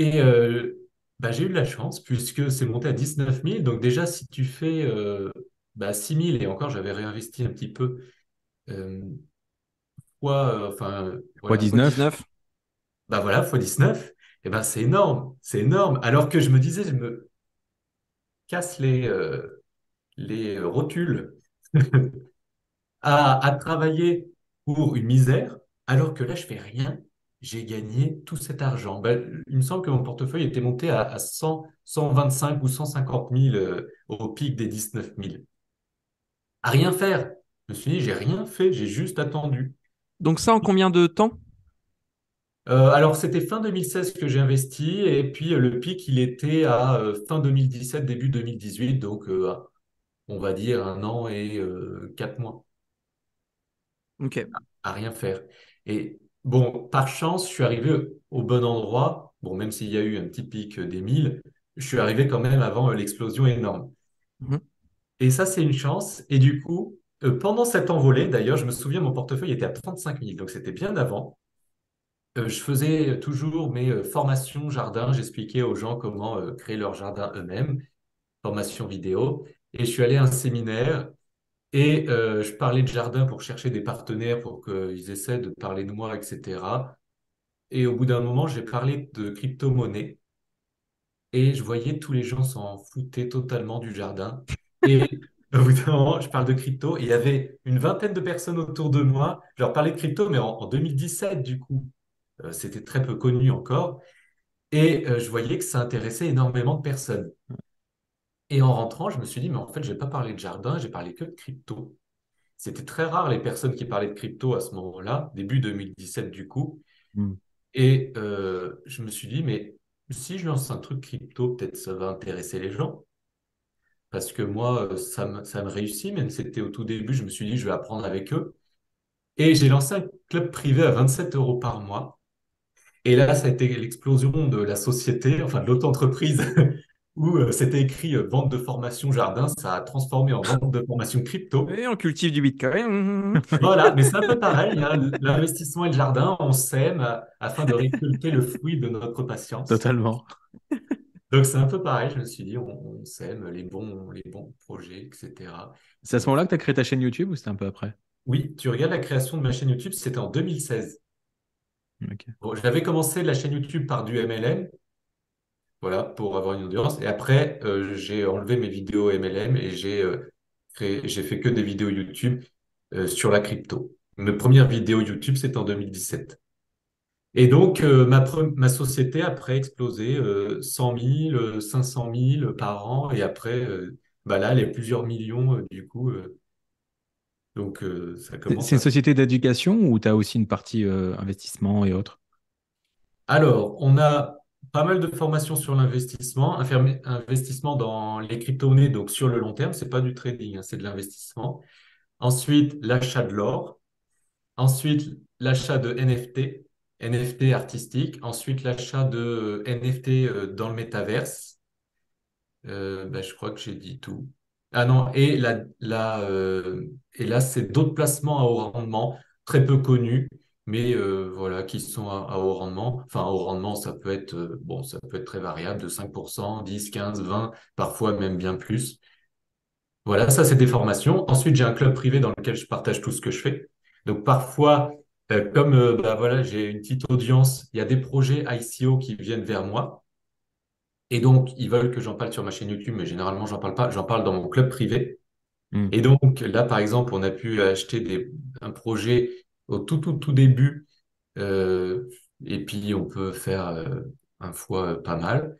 Et euh, bah, j'ai eu de la chance puisque c'est monté à 19 000. Donc déjà, si tu fais euh, bah, 6 000 et encore, j'avais réinvesti un petit peu, euh, fois, euh, enfin, Fois voilà, fois 19. 19. bah voilà, fois 19, et ben c'est énorme, c'est énorme. Alors que je me disais, je me casse les, euh, les rotules à, à travailler pour une misère, alors que là, je fais rien. J'ai gagné tout cet argent. Ben, il me semble que mon portefeuille était monté à, à 100, 125 ou 150 000 euh, au pic des 19 000. À rien faire. Je me suis dit, j'ai rien fait, j'ai juste attendu. Donc ça en combien de temps? Euh, alors, c'était fin 2016 que j'ai investi, et puis euh, le pic, il était à fin 2017, début 2018, donc on va dire un an et quatre mois Ok. à rien faire. Et bon, par chance, je suis arrivé au bon endroit. Bon, même s'il y a eu un petit pic des 1000, je suis arrivé quand même avant euh, l'explosion énorme. Mhm. Et ça, c'est une chance. Et du coup, euh, pendant cette envolée, d'ailleurs, je me souviens, mon portefeuille était à 35 000, donc c'était bien avant. Euh, je faisais toujours mes euh, formations jardin. J'expliquais aux gens comment créer leur jardin eux-mêmes, formation vidéo. Et je suis allé à un séminaire et euh, je parlais de jardin pour chercher des partenaires pour qu'ils essaient de parler de moi, etc. Et au bout d'un moment, j'ai parlé de crypto-monnaie et je voyais tous les gens s'en foutaient totalement du jardin. Et au bout d'un moment, je parle de crypto et il y avait une vingtaine de personnes autour de moi. Je leur parlais de crypto, mais en, en 2017, du coup. Euh, c'était très peu connu encore. Et euh, je voyais que ça intéressait énormément de personnes. Et en rentrant, je me suis dit, mais en fait, je n'ai pas parlé de jardin, j'ai parlé que de crypto. C'était très rare les personnes qui parlaient de crypto à ce moment-là, début 2017 du coup. Hmm. Et euh, je me suis dit, mais si je lance un truc crypto, peut-être ça va intéresser les gens. Parce que moi, euh, ça me, ça me réussit, même si c'était au tout début, je me suis dit, je vais apprendre avec eux. Et j'ai lancé un club privé à 27 euros par mois. Et là, ça a été l'explosion de la société, enfin de l'auto-entreprise, où euh, c'était écrit euh, vente de formation jardin. Ça a transformé en vente de formation crypto. Et on cultive du bitcoin. Voilà, mais c'est un peu pareil. hein. L'investissement et le jardin, on sème euh, afin de récolter le fruit de notre patience. Totalement. Donc c'est un peu pareil. Je me suis dit, on, on sème les bons, les bons projets, etc. C'est à ce moment-là que tu as créé ta chaîne YouTube ou c'était un peu après? Oui, tu regardes la création de ma chaîne YouTube, c'était en 2016. Ok. Bon, j'avais commencé la chaîne YouTube par du MLM, voilà, pour avoir une audience. Et après, euh, j'ai enlevé mes vidéos MLM et j'ai euh, créé, j'ai fait que des vidéos YouTube euh, sur la crypto. Mes premières vidéos YouTube, c'était en 2017. Et donc, ma, ma société, après, a explosé euh, 100 000, euh, 500 000 par an. Et après, bah là, les plusieurs millions, du coup. donc, ça C'est commence c'est une société d'éducation ou tu as aussi une partie investissement et autres? Alors, on a pas mal de formations sur l'investissement, investissement dans les crypto-monnaies, donc sur le long terme, c'est pas du trading, hein, c'est de l'investissement. Ensuite, l'achat de l'or. Ensuite, l'achat de NFT, NFT artistique. Ensuite, l'achat de NFT euh, dans le métaverse. Euh, ben, je crois que j'ai dit tout. Ah non, et euh, et là c'est d'autres placements à haut rendement, très peu connus, mais euh, voilà, qui sont à, à haut rendement. Enfin, à haut rendement, ça peut être, euh, bon, ça peut être très variable, de 5%, 10, 15, 20, parfois même bien plus. Voilà, ça c'est des formations. Ensuite, j'ai un club privé dans lequel je partage tout ce que je fais. Donc parfois, euh, comme bah, voilà, j'ai une petite audience, il y a des projets ICO qui viennent vers moi. Et donc, ils veulent que j'en parle sur ma chaîne YouTube, mais généralement, j'en parle pas. J'en parle dans mon club privé. Hmm. Et donc, là, par exemple, on a pu acheter des, un projet au tout, tout, tout début. euh, et puis, on peut faire euh, un fois euh, pas mal.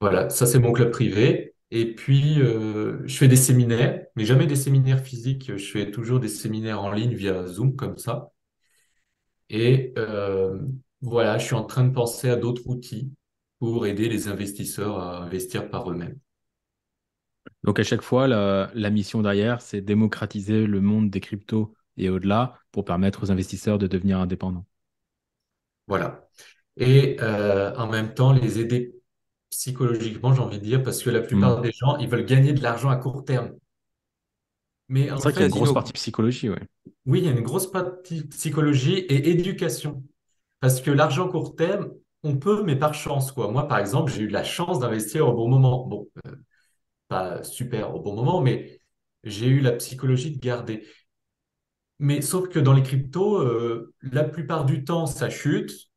Voilà, ça, c'est mon club privé. Et puis, je fais des séminaires, mais jamais des séminaires physiques. Je fais toujours des séminaires en ligne via Zoom, comme ça. Et voilà, je suis en train de penser à d'autres outils pour aider les investisseurs à investir par eux-mêmes. Donc à chaque fois, la, la mission derrière, c'est démocratiser le monde des cryptos et au-delà pour permettre aux investisseurs de devenir indépendants. Voilà. Et euh, en même temps, les aider psychologiquement, j'ai envie de dire, parce que la plupart Mm. des gens, ils veulent gagner de l'argent à court terme. Mais C'est vrai qu'il y a une grosse partie psychologie, ouais. oui, il y a une grosse partie psychologie et éducation. Parce que l'argent court terme, on peut, mais par chance, quoi. Moi, par exemple, j'ai eu la chance d'investir au bon moment. Bon, euh, pas super au bon moment, mais j'ai eu la psychologie de garder. Mais sauf que dans les cryptos, euh, la plupart du temps, ça chute.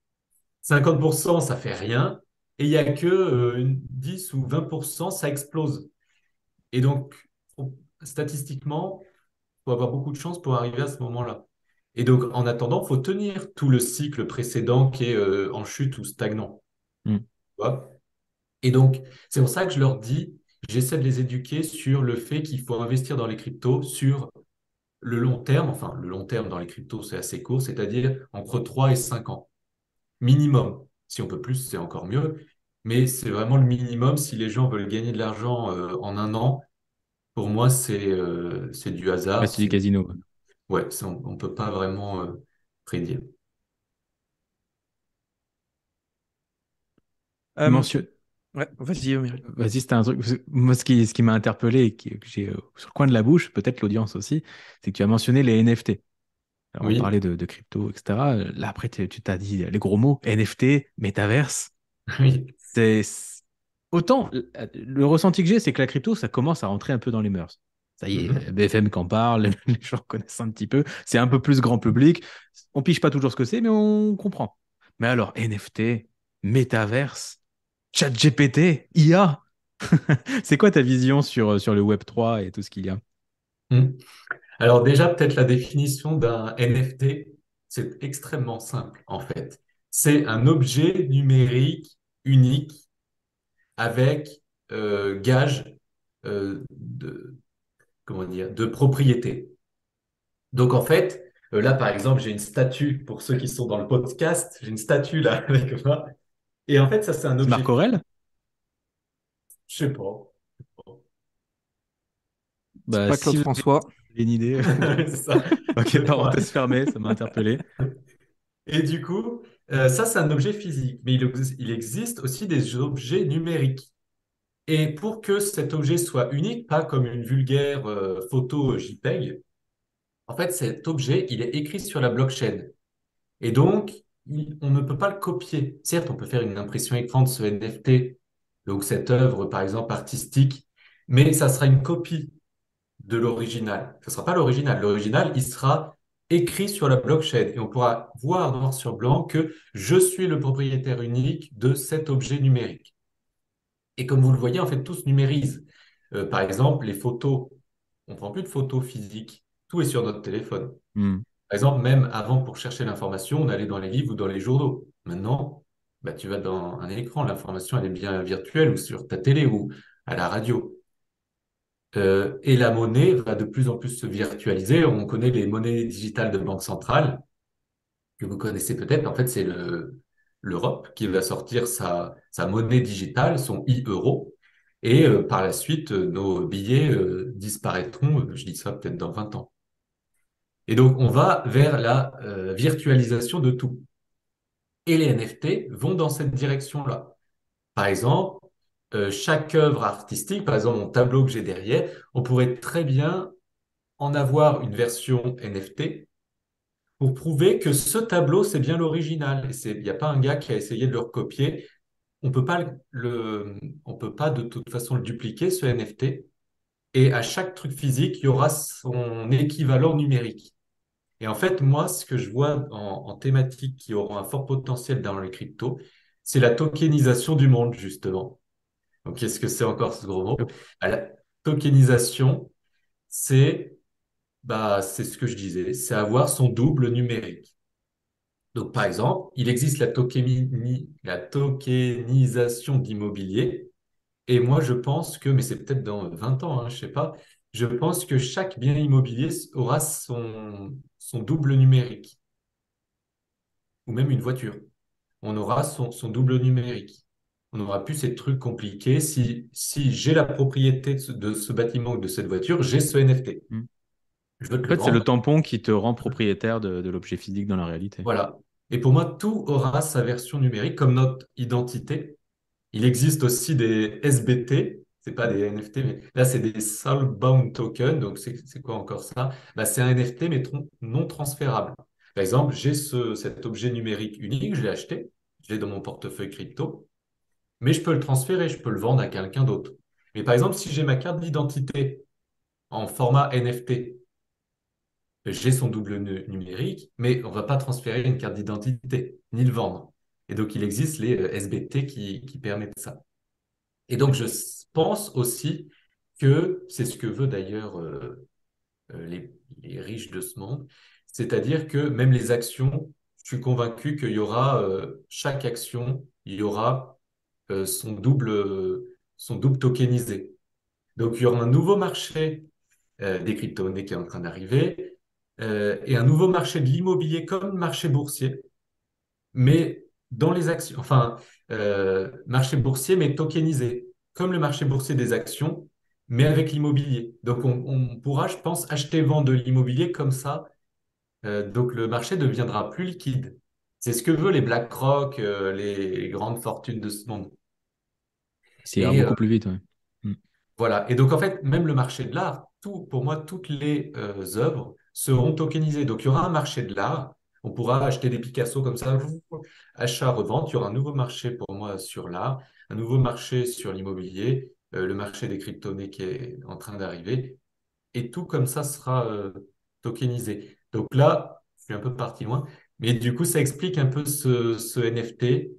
50%, ça fait rien. Et il y a que euh, une 10 ou 20%, ça explose. Et donc, statistiquement, il faut avoir beaucoup de chance pour arriver à ce moment-là. Et donc, en attendant, il faut tenir tout le cycle précédent qui est euh, en chute ou stagnant. Mm. Vois? Et donc, c'est pour ça que je leur dis, j'essaie de les éduquer sur le fait qu'il faut investir dans les cryptos sur le long terme. Enfin, le long terme dans les cryptos, c'est assez court, c'est-à-dire entre 3 et 5 ans. Minimum. Si on peut plus, c'est encore mieux. Mais c'est vraiment le minimum. Si les gens veulent gagner de l'argent euh, en un an, pour moi, c'est euh, c'est du hasard. c'est du casino. ouais, on ne peut pas vraiment euh, prédire. Mentionnes- ouais, vas-y. Vas-y, c'était un truc. Moi, ce qui, ce qui m'a interpellé et qui- que j'ai euh, sur le coin de la bouche, peut-être l'audience aussi, c'est que tu as mentionné les NFT. Alors, on parlait de, de crypto, etc. Là, après, tu t'as dit les gros mots NFT, métaverse. oui, C'est autant le ressenti que j'ai, c'est que la crypto, ça commence à rentrer un peu dans les mœurs. Ça y est, BFM qu'en parle, les gens connaissent un petit peu. C'est un peu plus grand public. On piche pas toujours ce que c'est, mais on comprend. Mais alors, NFT, métaverse, ChatGPT, IA, c'est quoi ta vision sur, le Web 3 et tout ce qu'il y a? Mhm. Alors déjà, peut-être la définition d'un NFT, c'est extrêmement simple en fait. C'est un objet numérique unique avec euh, gage euh, de, de propriété. Donc en fait, euh, là par exemple, j'ai une statue, pour ceux qui sont dans le podcast, j'ai une statue là avec moi. Et en fait, ça c'est un objet, Marc Aurèle? je sais pas. Bah, Pas si Claude vous François. avez une idée. Ça. Ok, parenthèse fermée, ça m'a interpellé. Et du coup, euh, ça, c'est un objet physique, mais il, il existe aussi des objets numériques. Et pour que cet objet soit unique, pas comme une vulgaire euh, photo JPEG, en fait, cet objet, il est écrit sur la blockchain. Et donc, on ne peut pas le copier. Certes, on peut faire une impression écran de ce NFT, donc cette œuvre, par exemple, artistique, mais ça sera une copie de l'original. Ce ne sera pas l'original. L'original, il sera écrit sur la blockchain et on pourra voir noir sur blanc que je suis le propriétaire unique de cet objet numérique. Et comme vous le voyez, en fait, tout se numérise. Euh, par exemple, les photos, on ne prend plus de photos physiques, tout est sur notre téléphone. Hmm. Par exemple, même avant, pour chercher l'information, on allait dans les livres ou dans les journaux. Maintenant, bah, tu vas dans un écran, l'information, elle est bien virtuelle ou sur ta télé ou à la radio. Euh, et la monnaie va de plus en plus se virtualiser. On connaît les monnaies digitales de banque centrale, que vous connaissez peut-être. En fait, c'est le, l'Europe qui va sortir sa, monnaie digitale, son e-euro. Et euh, par la suite, euh, nos billets disparaîtront, je dis ça peut-être dans 20 ans. Et donc, on va vers la euh, virtualisation de tout. Et les NFT vont dans cette direction-là. Par exemple, euh, chaque œuvre artistique, par exemple mon tableau que j'ai derrière, on pourrait très bien en avoir une version NFT pour prouver que ce tableau, c'est bien l'original. Il n'y a pas un gars qui a essayé de le recopier. On on peut pas de toute façon le dupliquer, ce NFT. Et à chaque truc physique, il y aura son équivalent numérique. Et en fait, moi, ce que je vois en, en thématiques qui auront un fort potentiel dans les cryptos, c'est la tokenisation du monde, justement. Donc, qu'est-ce que c'est encore ce gros mot? Ah, La tokenisation, c'est bah, ce que je disais, c'est avoir son double numérique. Donc, par exemple, il existe la, tokenisation d'immobilier. Et moi, je pense que, mais c'est peut-être dans 20 ans, hein, je sais pas, je pense que chaque bien immobilier aura son, son double numérique, ou même une voiture. On aura son, son double numérique. On n'aura plus ces trucs compliqués. Si, si j'ai la propriété de ce, de ce bâtiment ou de cette voiture, j'ai ce NFT. Je veux te En fait, c'est le tampon qui te rend propriétaire de, de l'objet physique dans la réalité. Voilà. Et pour moi, tout aura sa version numérique comme notre identité. Il existe aussi des SBT, c'est pas des NFT, mais là, c'est des Soulbound Tokens. Donc, c'est quoi encore ça? Bah, C'est un NFT, mais non transférable. Par exemple, j'ai ce, cet objet numérique unique, je l'ai acheté, je l'ai dans mon portefeuille crypto, mais je peux le transférer, je peux le vendre à quelqu'un d'autre. Mais par exemple, si j'ai ma carte d'identité en format NFT, j'ai son double numérique, mais on ne va pas transférer une carte d'identité, ni le vendre. Et donc, il existe les euh, SBT qui, qui permettent ça. Et donc, je pense aussi que c'est ce que veut d'ailleurs euh, euh, les, riches de ce monde, c'est-à-dire que même les actions, je suis convaincu qu'il y aura, chaque action, il y aura son, double, son double tokenisé. Donc, il y aura un nouveau marché des crypto-monnaies qui est en train d'arriver euh, et un nouveau marché de l'immobilier comme le marché boursier, mais dans les actions, enfin, euh, marché boursier, mais tokenisé, comme le marché boursier des actions, mais avec l'immobilier. Donc, on, pourra, je pense, acheter vendre de l'immobilier comme ça. Euh, donc, le marché deviendra plus liquide. C'est ce que veulent les BlackRock, les grandes fortunes de ce monde. C'est beaucoup plus vite, mm. Voilà. Et donc, en fait, même le marché de l'art, tout, pour moi, toutes les œuvres seront tokenisés. Donc, il y aura un marché de l'art. On pourra acheter des Picasso comme ça, achat, revente. Il y aura un nouveau marché pour moi sur l'art, un nouveau marché sur l'immobilier, euh, le marché des crypto-monnaies qui est en train d'arriver. Et tout comme ça sera euh, tokenisé. Donc là, je suis un peu parti loin. Mais du coup, ça explique un peu ce, NFT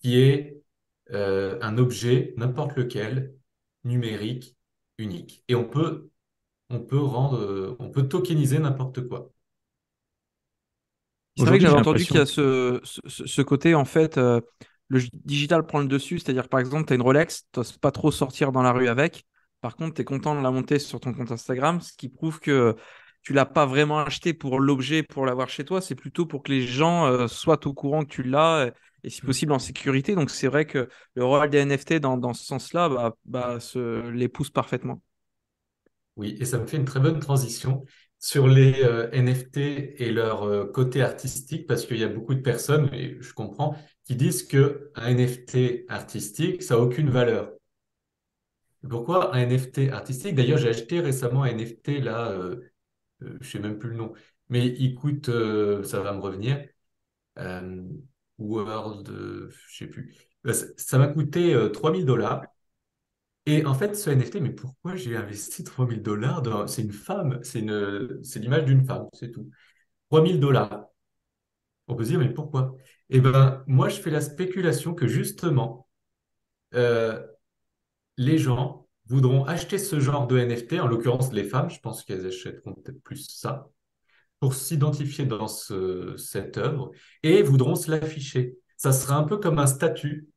qui est euh, un objet, n'importe lequel, numérique, unique. Et on peut on peut rendre, on peut tokeniser n'importe quoi. C'est vrai que j'avais entendu qu'il y a ce, ce, côté, en fait, euh, le digital prend le dessus, c'est-à-dire par exemple, tu as une Rolex, tu n'oses pas trop sortir dans la rue avec. Par contre, tu es content de la monter sur ton compte Instagram, ce qui prouve que tu l'as pas vraiment acheté pour l'objet, pour l'avoir chez toi, c'est plutôt pour que les gens euh, soient au courant que tu l'as et si possible en sécurité. Donc c'est vrai que le rôle des NFT dans, dans ce sens-là bah, bah, se, les pousse parfaitement. Oui, et ça me fait une très bonne transition sur les euh, NFT et leur euh, côté artistique, parce qu'il y a beaucoup de personnes, et je comprends, qui disent qu'un NFT artistique, ça n'a aucune valeur. Pourquoi un NFT artistique? D'ailleurs, j'ai acheté récemment un NFT, là, euh, je ne sais même plus le nom, mais il coûte, ça va me revenir, World, je ne sais plus. Ça m'a coûté 3000 dollars. Et en fait, ce NFT, mais pourquoi j'ai investi 3000 dollars dans... C'est une femme, c'est une... l'image d'une femme, c'est tout. 3000 dollars. On peut se dire, mais pourquoi? Eh bien, moi, je fais la spéculation que justement, euh, les gens voudront acheter ce genre de NFT, en l'occurrence les femmes, je pense qu'elles achèteront peut-être plus ça, pour s'identifier dans ce... cette œuvre et voudront se l'afficher. Ça sera un peu comme un statut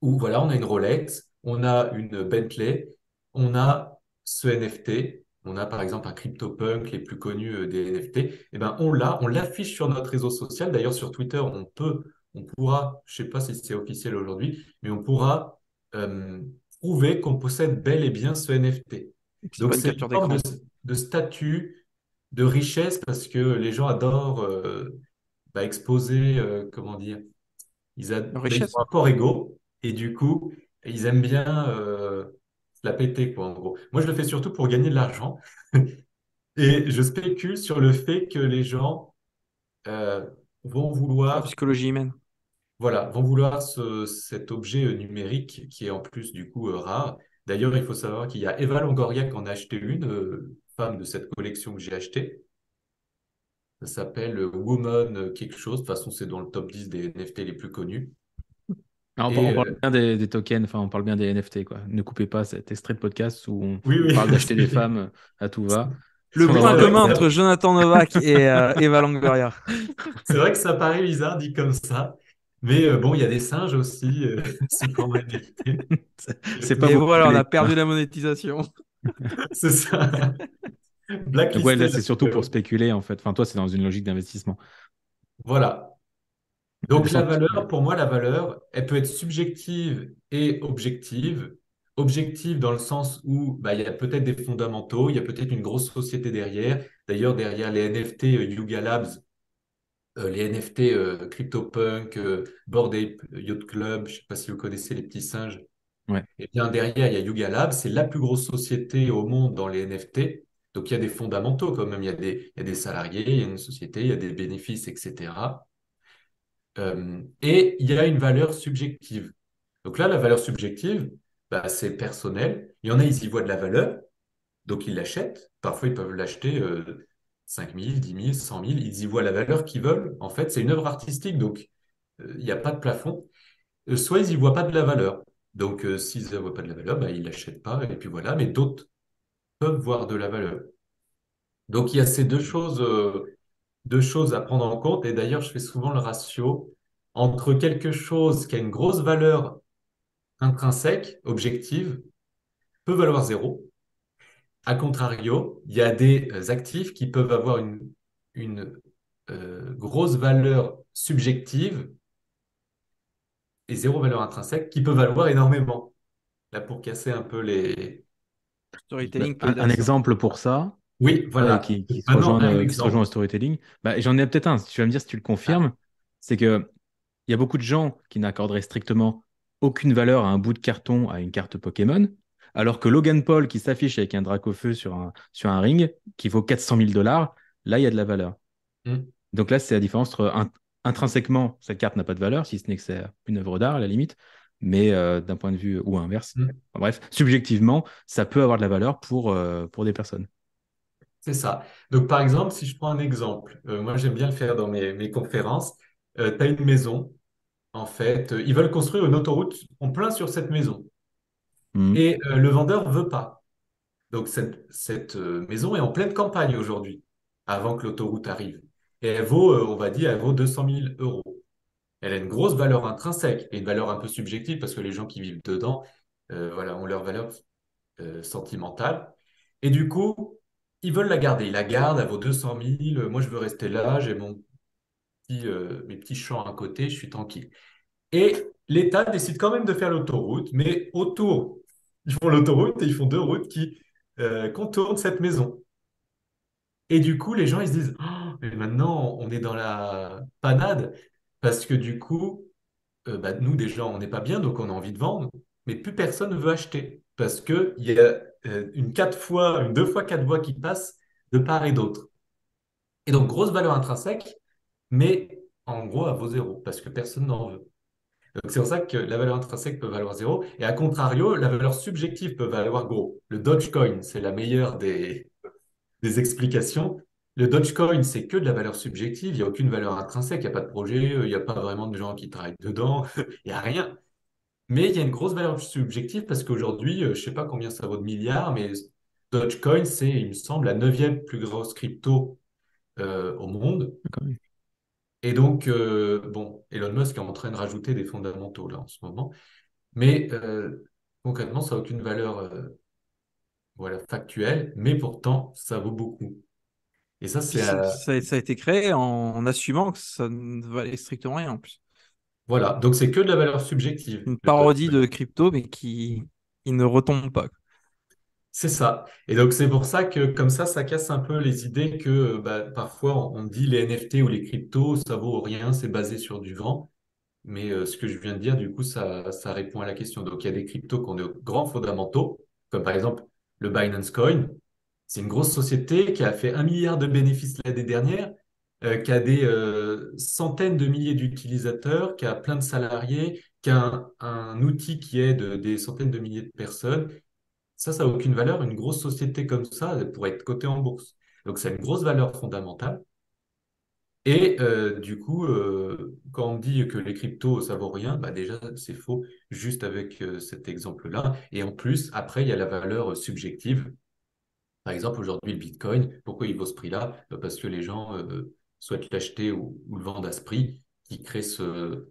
où, voilà, on a une Rolex, on a une Bentley, on a ce NFT, on a par exemple un CryptoPunk, les plus connus euh, des NFT, et eh ben on l'a, on l'affiche sur notre réseau social. D'ailleurs, sur Twitter, on peut, on pourra, je ne sais pas si c'est officiel aujourd'hui, mais on pourra euh, prouver qu'on possède bel et bien ce NFT. Donc c'est une forme de, statut, de richesse, parce que les gens adorent euh, bah, exposer, comment dire, ils, ont un rapport égaux, et du coup, ils aiment bien euh, la péter, quoi, en gros. Moi, je le fais surtout pour gagner de l'argent. Et je spécule sur le fait que les gens euh, vont vouloir. La psychologie humaine. Voilà, vont vouloir cet objet euh, numérique qui est en plus, du coup, rare. D'ailleurs, il faut savoir qu'il y a Eva Longoria qui en a acheté une, femme de cette collection que j'ai achetée. Ça s'appelle Woman quelque chose. De toute façon, c'est dans le top 10 des NFT les plus connus. On, parle euh, bien des, tokens, enfin on parle bien des NFT quoi. Ne coupez pas cet extrait de podcast où on, parle d'acheter des femmes à tout va. Le point commun entre Jonathan Novak et euh, Eva Longoria. C'est vrai que ça paraît bizarre dit comme ça, mais euh, bon, il y a des singes aussi. c'est pas C'est pas. Et voilà, on a perdu la monétisation. c'est ça. Ouais, là c'est surtout pour spéculer en fait. Enfin toi c'est dans une logique d'investissement. Voilà, donc la valeur, pour moi, la valeur, elle peut être subjective et objective. Objective dans le sens où bah, il y a peut-être des fondamentaux, il y a peut-être une grosse société derrière. D'ailleurs, derrière les NFT euh, Yuga Labs, euh, les NFT euh, CryptoPunk, Bored Ape Yacht Club, je ne sais pas si vous connaissez les petits singes. Ouais. Et bien derrière, il y a Yuga Labs, c'est la plus grosse société au monde dans les NFT. Donc il y a des fondamentaux quand même, il y a des, il y a des salariés, il y a une société, il y a des bénéfices, etc. Euh, et il y a une valeur subjective. Donc là, la valeur subjective, bah, c'est personnel. Il y en a, ils y voient de la valeur, donc ils l'achètent. Parfois, ils peuvent l'acheter euh, 5 000, 10 000, 100 000. Ils y voient la valeur qu'ils veulent. En fait, c'est une œuvre artistique, donc euh, il n'y a pas de plafond. Euh, soit ils y voient pas de la valeur. Donc, s'ils ne voient pas de la valeur, bah, ils l'achètent pas, et puis voilà. Mais d'autres peuvent voir de la valeur. Donc, il y a ces deux choses, deux choses à prendre en compte. Et d'ailleurs, je fais souvent le ratio entre quelque chose qui a une grosse valeur intrinsèque, objective, peut valoir zéro. A contrario, il y a des euh, actifs qui peuvent avoir une, une euh, grosse valeur subjective et zéro valeur intrinsèque qui peuvent valoir énormément. Là, pour casser un peu les... Storytelling un, un exemple pour ça, Oui, ouais, voilà. qui, qui se rejoint, euh, qui se rejoint au storytelling, bah, j'en ai peut-être un. Tu vas me dire si tu le confirmes. C'est que il y a beaucoup de gens qui n'accorderaient strictement aucune valeur à un bout de carton, à une carte Pokémon, alors que Logan Paul qui s'affiche avec un Dracofeu sur un, sur un ring qui vaut 400 000 dollars, là, il y a de la valeur. Hmm. Donc là, c'est la différence entre int- intrinsèquement, cette carte n'a pas de valeur, si ce n'est que c'est une œuvre d'art à la limite, mais euh, d'un point de vue ou inverse. Hmm. Enfin, bref, subjectivement, ça peut avoir de la valeur pour, euh, pour des personnes. C'est ça. Donc, par exemple, si je prends un exemple, euh, moi j'aime bien le faire dans mes, mes conférences, tu as une maison, en fait, euh, ils veulent construire une autoroute en plein sur cette maison. Mhm. Et euh, le vendeur veut pas. Donc, cette, cette euh, maison est en pleine campagne aujourd'hui, avant que l'autoroute arrive. Et elle vaut, euh, on va dire, elle vaut 200 000 euros. Elle a une grosse valeur intrinsèque et une valeur un peu subjective parce que les gens qui vivent dedans, euh, voilà, ont leur valeur euh, sentimentale. Et du coup, ils veulent la garder. Ils la gardent, elle vaut 200 000. Moi, je veux rester là, j'ai mon petit, euh, mes petits champs à côté, je suis tranquille. Et l'État décide quand même de faire l'autoroute, mais autour, ils font l'autoroute et ils font deux routes qui euh, contournent cette maison. Et du coup, les gens, ils se disent, Oh, mais maintenant, on est dans la panade, parce que du coup, euh, bah, nous, déjà, on n'est pas bien, donc on a envie de vendre, mais plus personne ne veut acheter, parce qu'il y a une quatre fois, une deux fois quatre voies qui passent de part et d'autre. Et donc, grosse valeur intrinsèque, mais en gros, elle vaut zéro, parce que personne n'en veut. Donc, c'est pour ça que la valeur intrinsèque peut valoir zéro, et à contrario, la valeur subjective peut valoir gros. Le Dogecoin, c'est la meilleure des, des explications. Le Dogecoin, c'est que de la valeur subjective, il n'y a aucune valeur intrinsèque, il n'y a pas de projet, euh, il n'y a pas vraiment de gens qui travaillent dedans, il n'y a rien. Mais il y a une grosse valeur subjective parce qu'aujourd'hui, euh, je ne sais pas combien ça vaut de milliards, mais Dogecoin, c'est, il me semble, la neuvième plus grosse crypto euh, au monde. Et donc, euh, bon, Elon Musk est en train de rajouter des fondamentaux là en ce moment. Mais euh, concrètement, ça n'a aucune valeur voilà, factuelle, mais pourtant, ça vaut beaucoup. Et ça, c'est ça, ça- a été créé en, en assumant que ça ne valait strictement rien en plus. Voilà, donc c'est que de la valeur subjective. Une parodie de crypto, mais qui, ne retombe pas. C'est ça. Et donc, c'est pour ça que, comme ça, ça casse un peu les idées que bah, parfois on on dit les NFT ou les cryptos, ça vaut rien, c'est basé sur du vent. Mais euh, ce que je viens de dire, du coup, ça, ça répond à la question. Donc, il y a des cryptos qui ont de grands fondamentaux, comme par exemple le Binance Coin. C'est une grosse société qui a fait un milliard de bénéfices l'année dernière, euh, qui a des euh, centaines de milliers d'utilisateurs, qui a plein de salariés, qui a un, outil qui aide des centaines de milliers de personnes. Ça, ça n'a aucune valeur. Une grosse société comme ça, pourrait être cotée en bourse. Donc, ça a une grosse valeur fondamentale. Et euh, du coup, quand on dit que les cryptos, ça vaut rien, bah déjà, c'est faux, juste avec cet exemple-là. Et en plus, après, il y a la valeur subjective. Par exemple, aujourd'hui, le Bitcoin, pourquoi il vaut ce prix-là? Bah, Parce que les gens souhaitent l'acheter ou, ou le vendre à ce prix, qui crée ce,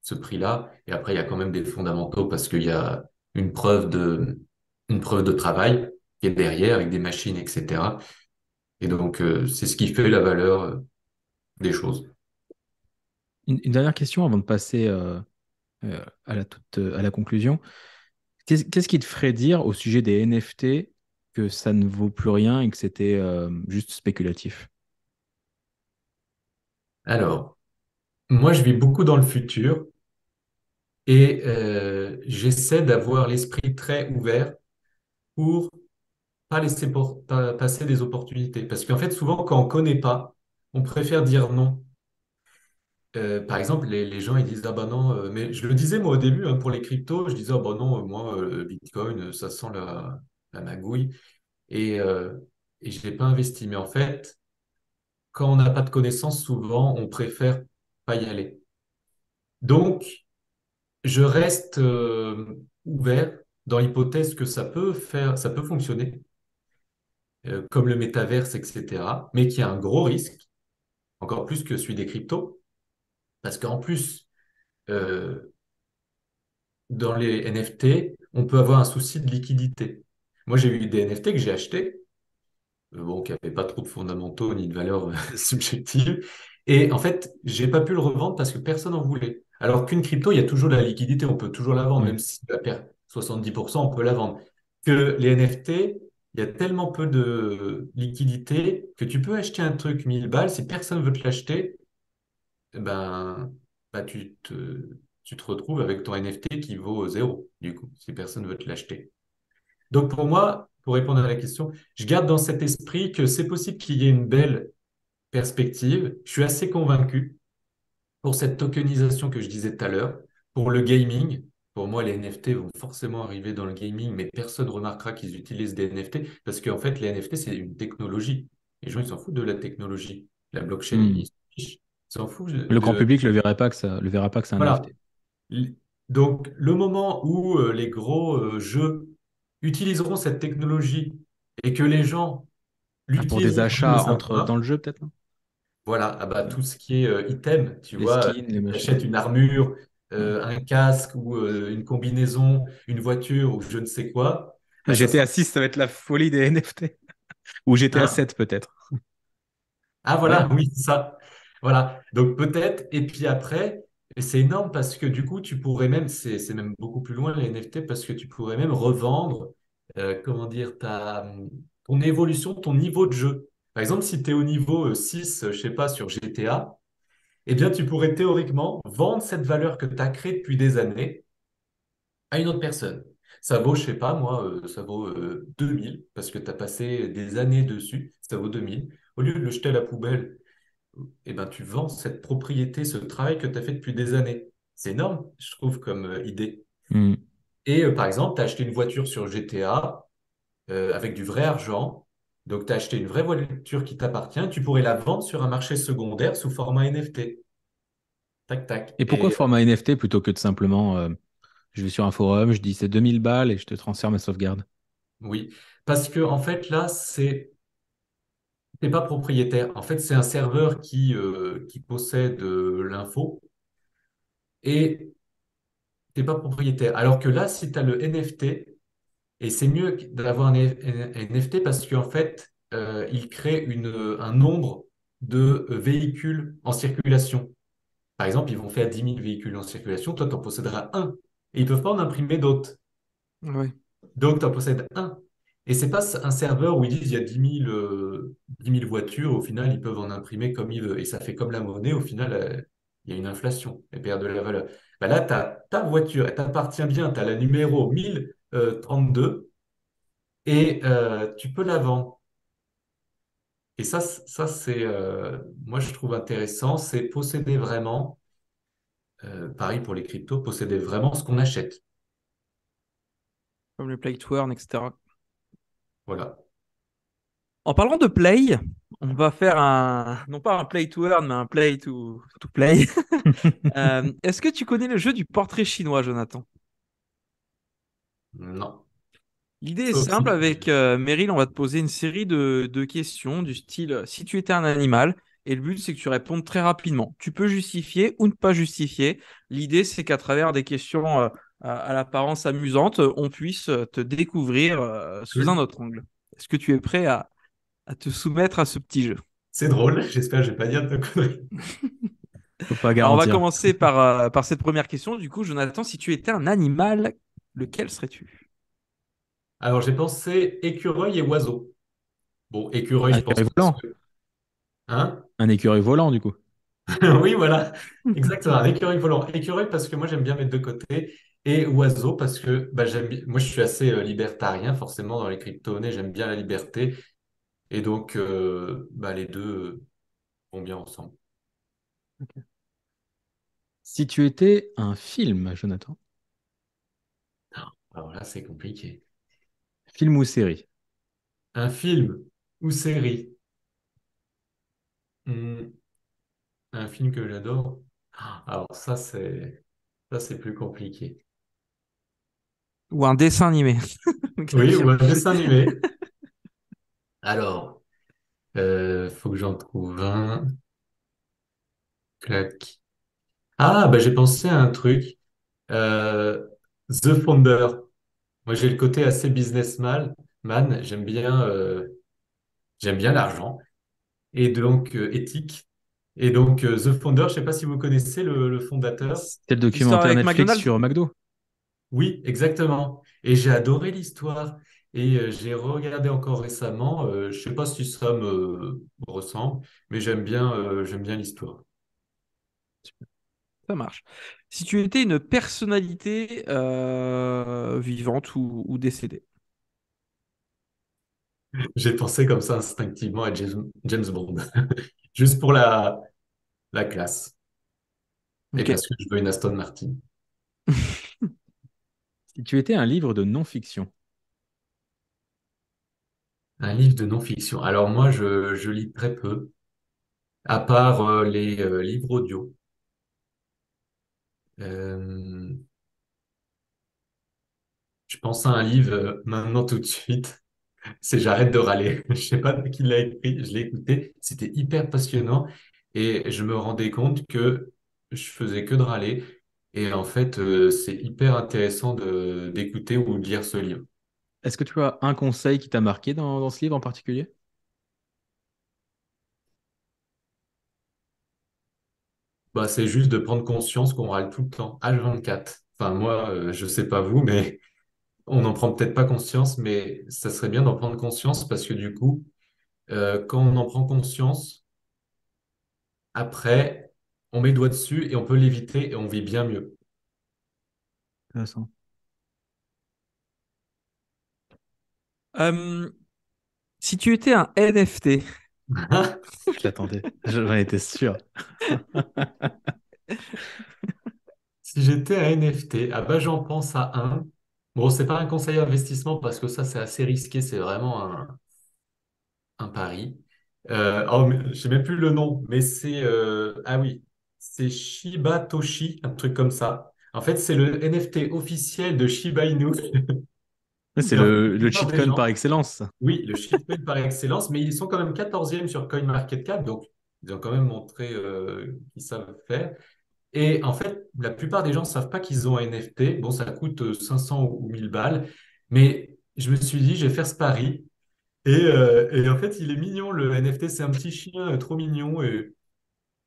ce prix-là. Et après, il y a quand même des fondamentaux parce qu'il y a une preuve de, une preuve de travail qui est derrière avec des machines, etc. Et donc, euh, c'est ce qui fait la valeur euh, des choses. Une, dernière question avant de passer euh, à la, toute, à la conclusion. Qu'est-ce qui te ferait dire au sujet des NFT que ça ne vaut plus rien et que c'était juste spéculatif? Alors, moi, je vis beaucoup dans le futur et euh, j'essaie d'avoir l'esprit très ouvert pour pas laisser passer des opportunités. Parce qu'en fait, souvent, quand on connaît pas, on préfère dire non. Euh, par exemple, les, gens ils disent ah bah non, euh, mais je le disais moi au début hein, pour les cryptos, je disais ah bah non, moi Bitcoin ça sent la, magouille et euh, et je l'ai pas investi. Mais en fait, quand on n'a pas de connaissances, souvent on préfère pas y aller. Donc je reste euh, ouvert dans l'hypothèse que ça peut faire, ça peut fonctionner, euh, comme le métaverse, etc. Mais qui a un gros risque, encore plus que celui des cryptos, parce qu'en plus euh, dans les NFT, on peut avoir un souci de liquidité. Moi, j'ai eu des NFT que j'ai achetés, bon, qui n'avaient pas trop de fondamentaux ni de valeur euh, subjective. Et en fait, j'ai pas pu le revendre parce que personne n'en voulait. Alors qu'une crypto, il y a toujours de la liquidité, on peut toujours la vendre, même si elle perd 70%, on peut la vendre. Que les NFT, il y a tellement peu de liquidité que tu peux acheter un truc 1000 balles, si personne veut te l'acheter, eh ben, bah, tu te, tu te retrouves avec ton NFT qui vaut zéro, du coup, si personne veut te l'acheter. Donc pour moi, pour répondre à la question, je garde dans cet esprit que c'est possible qu'il y ait une belle perspective. Je suis assez convaincu pour cette tokenisation que je disais tout à l'heure, pour le gaming. Pour moi, les NFT vont forcément arriver dans le gaming, mais personne ne remarquera qu'ils utilisent des NFT parce qu'en fait, les NFT, c'est une technologie. Les gens, ils s'en foutent de la technologie. La blockchain, Hmm. ils s'en foutent de, Le grand public le verrait pas que ça, le verra pas que c'est un Voilà. NFT. Donc, le moment où euh, les gros euh, jeux utiliseront cette technologie et que les gens Ah, pour des achats entre dans le jeu peut-être, voilà, ah bah, tout ce qui est euh, item, tu Les vois, skins, achètes une armure, Ouais. euh, un casque ou euh, une combinaison, une voiture ou je ne sais quoi, bah, ça GTA sera... 6, ça va être la folie des NFT. Ou GTA Hein? 7 peut-être. Ah Ouais. voilà, oui, c'est ça. Voilà. Donc peut-être, et puis après, et c'est énorme parce que du coup, tu pourrais même, c'est même beaucoup plus loin les NFT, parce que tu pourrais même revendre, euh, comment dire, ta, ton évolution, ton niveau de jeu. Par exemple, si tu es au niveau euh, 6, euh, je sais pas, sur GTA, eh bien, tu pourrais théoriquement vendre cette valeur que tu as créée depuis des années à une autre personne. Ça vaut, je sais pas, moi, euh, ça vaut euh, 2000 parce que tu as passé des années dessus, ça vaut 2000. Au lieu de le jeter à la poubelle, eh ben, tu vends cette propriété, ce travail que tu as fait depuis des années. C'est énorme, je trouve, comme euh, idée. Hmm. Et euh, par exemple, tu as acheté une voiture sur GTA euh, avec du vrai argent. Donc, tu as acheté une vraie voiture qui t'appartient. Tu pourrais la vendre sur un marché secondaire sous format NFT. Tac, tac. Et pourquoi Et format NFT plutôt que de simplement euh, je vais sur un forum, je dis c'est 2000 balles et je te transfère ma sauvegarde? oui, parce que en fait, là, c'est pas propriétaire. En fait, c'est un serveur qui, euh, qui possède euh, l'info et t'es pas propriétaire. Alors que là, si tu as le NFT, Et c'est mieux d'avoir un NFT parce qu'en fait, euh, il crée une, un nombre de véhicules en circulation. Par exemple, ils vont faire 10 000 véhicules en circulation, toi, tu en posséderas un. Et ils ne peuvent pas en imprimer d'autres. Donc, tu en possèdes un. Et c'est pas un serveur où ils disent il y a 10 000, euh, 10 000 voitures, au final, ils peuvent en imprimer comme ils veulent. Et ça fait comme la monnaie, au final, euh, il y a une inflation, elle perd de la valeur. Bah là, as ta voiture, elle t'appartient bien, tu as la numéro 1032 et euh, tu peux la vendre. Et ça, ça c'est, moi je trouve intéressant, c'est posséder vraiment, pareil pour les cryptos, posséder vraiment ce qu'on achète. Comme le play to earn, etc. Voilà. En parlant de play, on va faire un, non pas un play to earn, mais un play to, to play. Euh, Est-ce que tu connais le jeu du portrait chinois, Jonathan? Non. L'idée est simple, si- avec euh, Meryl, on va te poser une série de, de questions du style si tu étais un animal, et le but c'est que tu répondes très rapidement. Tu peux justifier ou ne pas justifier. L'idée c'est qu'à travers des questions euh, à, l'apparence amusante, on puisse euh, te découvrir euh, sous un autre angle. Est-ce que tu es prêt à, à te soumettre à ce petit jeu? C'est drôle, j'espère que je vais pas dire de conneries. Faut pas Alors on va commencer par, euh, par cette première question. Du coup, Jonathan, si tu étais un animal, lequel serais-tu? Alors j'ai pensé écureuil et oiseau. Bon, écureuil, Un je pense écureuil volant. que... Hein? Un écureuil volant du coup. Oui, voilà, exactement. Un écureuil volant. Écureuil parce que moi j'aime bien mettre de côté. Et oiseau parce que bah. Moi je suis assez euh, libertarien, forcément, dans les crypto-monnaies, j'aime bien la liberté. Et donc euh, bah, les deux euh, vont bien ensemble. Si tu étais un film, Jonathan, Alors là, c'est compliqué. film ou série? Un film ou série? Hmm, un film que j'adore? Alors ça, c'est ça, c'est plus compliqué. Ou un dessin animé. Oui, ou un dessin animé. Alors, euh, faut que j'en trouve un. Clac. Ah, bah j'ai pensé à un truc. Euh, The Founder. Moi, j'ai le côté assez businessman. Man, j'aime bien, euh, j'aime bien l'argent et donc euh, éthique. Et donc euh, The Founder, je sais pas si vous connaissez le, le fondateur. C'était le documentaire Netflix McDonald's? sur McDo. Oui, exactement. Et j'ai adoré l'histoire. Et euh, j'ai regardé encore récemment. Euh, je sais pas si ça me ressemble, mais j'aime bien, euh, j'aime bien l'histoire. Ça marche. Si tu étais une personnalité vivante ou, ou décédée? J'ai pensé comme ça instinctivement à James, James Bond, juste pour la, la classe. Et Ok. parce que je veux une Aston Martin. Tu étais un livre de non-fiction, Un livre de non-fiction. Alors moi, je, lis très peu, à part euh, les euh, livres audio. Euh, je pense à un livre maintenant tout de suite. C'est J'arrête de râler. Je sais pas qui l'a écrit, je l'ai écouté. C'était hyper passionnant et je me rendais compte que je faisais que de râler. Et en fait, euh, c'est hyper intéressant de d'écouter ou de lire ce livre. est-ce que tu as un conseil qui t'a marqué dans, dans ce livre en particulier? Bah, c'est juste de prendre conscience qu'on râle tout le temps, H24. Enfin, moi, euh, je sais pas vous, mais on n'en prend peut-être pas conscience, mais ça serait bien d'en prendre conscience parce que du coup, euh, quand on en prend conscience, après, on met le doigt dessus et on peut l'éviter et on vit bien mieux. Intéressant. Euh, si tu étais un NFT, Je l'attendais, j'en étais sûr. Si j'étais un NFT, ah bah j'en pense à un. Bon, c'est pas un conseil d'investissement parce que ça, c'est assez risqué, c'est vraiment un, un pari. Euh, oh, je sais même plus le nom, mais c'est euh, ah oui, c'est Shiba Toshi, un truc comme ça. En fait, c'est le NFT officiel de Shiba Inu. C'est le, le shitcoin par excellence. oui, le shitcoin par excellence, mais ils sont quand même 14e sur CoinMarketCap, donc ils ont quand même montré euh, qu'ils savent faire. Et en fait, la plupart des gens ne savent pas qu'ils ont un NFT. Bon, ça coûte euh, 500 ou 1000 balles, mais je me suis dit, je vais faire ce pari. Et, euh, et en fait, il est mignon, le NFT, c'est un petit chien euh, trop mignon. Et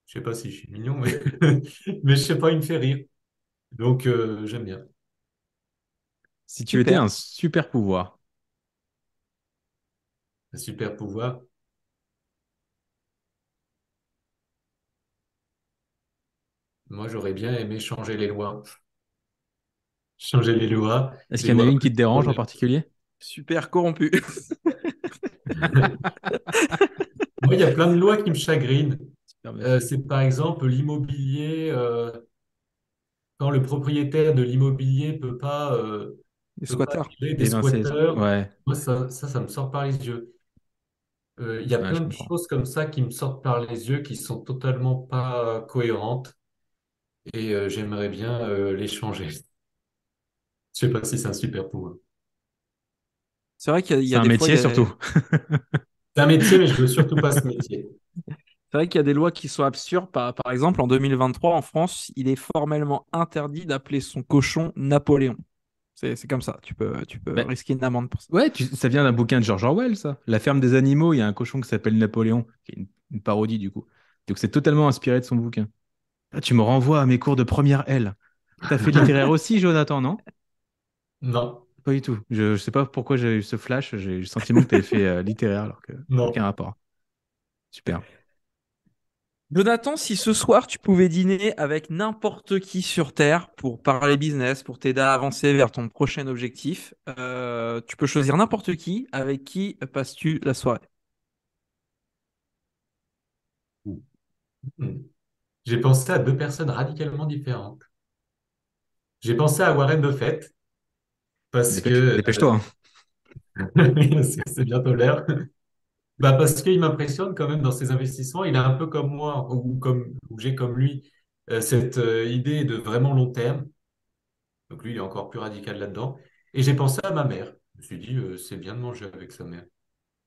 je sais pas si je suis mignon, mais, mais je sais pas, il me fait rire. Donc, euh, j'aime bien. Si tu étais un super pouvoir, Un super pouvoir. Moi, j'aurais bien aimé changer les lois. Changer les lois, est-ce qu'il y en a une qui te dérange en particulier? Super corrompu. Moi, il y a plein de lois qui me chagrinent. Euh, c'est par exemple l'immobilier, euh, quand le propriétaire de l'immobilier peut pas, euh, Les peut pas squatteurs. des squatteurs. Ouais, Moi, ça, ça, ça me sort par les yeux. Euh, Il y a ouais, plein de comprends. choses comme ça qui me sortent par les yeux, qui sont totalement pas cohérentes, et euh, j'aimerais bien euh, les changer. Je sais pas si c'est un super pouvoir. C'est vrai qu'il y a, y un des fois, il métier a, surtout. C'est un métier, mais je veux surtout pas ce métier. C'est vrai qu'il y a des lois qui sont absurdes. Par, par exemple, en 2023, en France, il est formellement interdit d'appeler son cochon Napoléon. C'est, comme ça. Tu peux, tu peux Ben, risquer une amende pour ça. ouais, tu- ça vient d'un bouquin de George Orwell, ça. La ferme des animaux, il y a un cochon qui s'appelle Napoléon, qui est une, une parodie du coup. Donc c'est totalement inspiré de son bouquin. Ah, tu me renvoies à mes cours de première L. T'as fait littéraire aussi, Jonathan, non? Non, Pas du tout. Je, je sais pas pourquoi j'ai eu ce flash. J'ai eu le sentiment que tu avais fait euh, littéraire alors que non. aucun rapport. Super. Jonathan, si ce soir tu pouvais dîner avec n'importe qui sur Terre pour parler business, pour t'aider à avancer vers ton prochain objectif, euh, tu peux choisir n'importe qui. Avec qui passes-tu la soirée? J'ai pensé à deux personnes radicalement différentes. J'ai pensé à Warren Buffett parce Dépêche- que Dépêche-toi. hein. c'est c'est bientôt l'heure. Bah parce qu'il m'impressionne quand même dans ses investissements. Il est un peu comme moi, ou comme ou j'ai comme lui, euh, cette euh, idée de vraiment long terme. Donc lui, il est encore plus radical là-dedans. Et j'ai pensé à ma mère. Je me suis dit, euh, c'est bien de manger avec sa mère.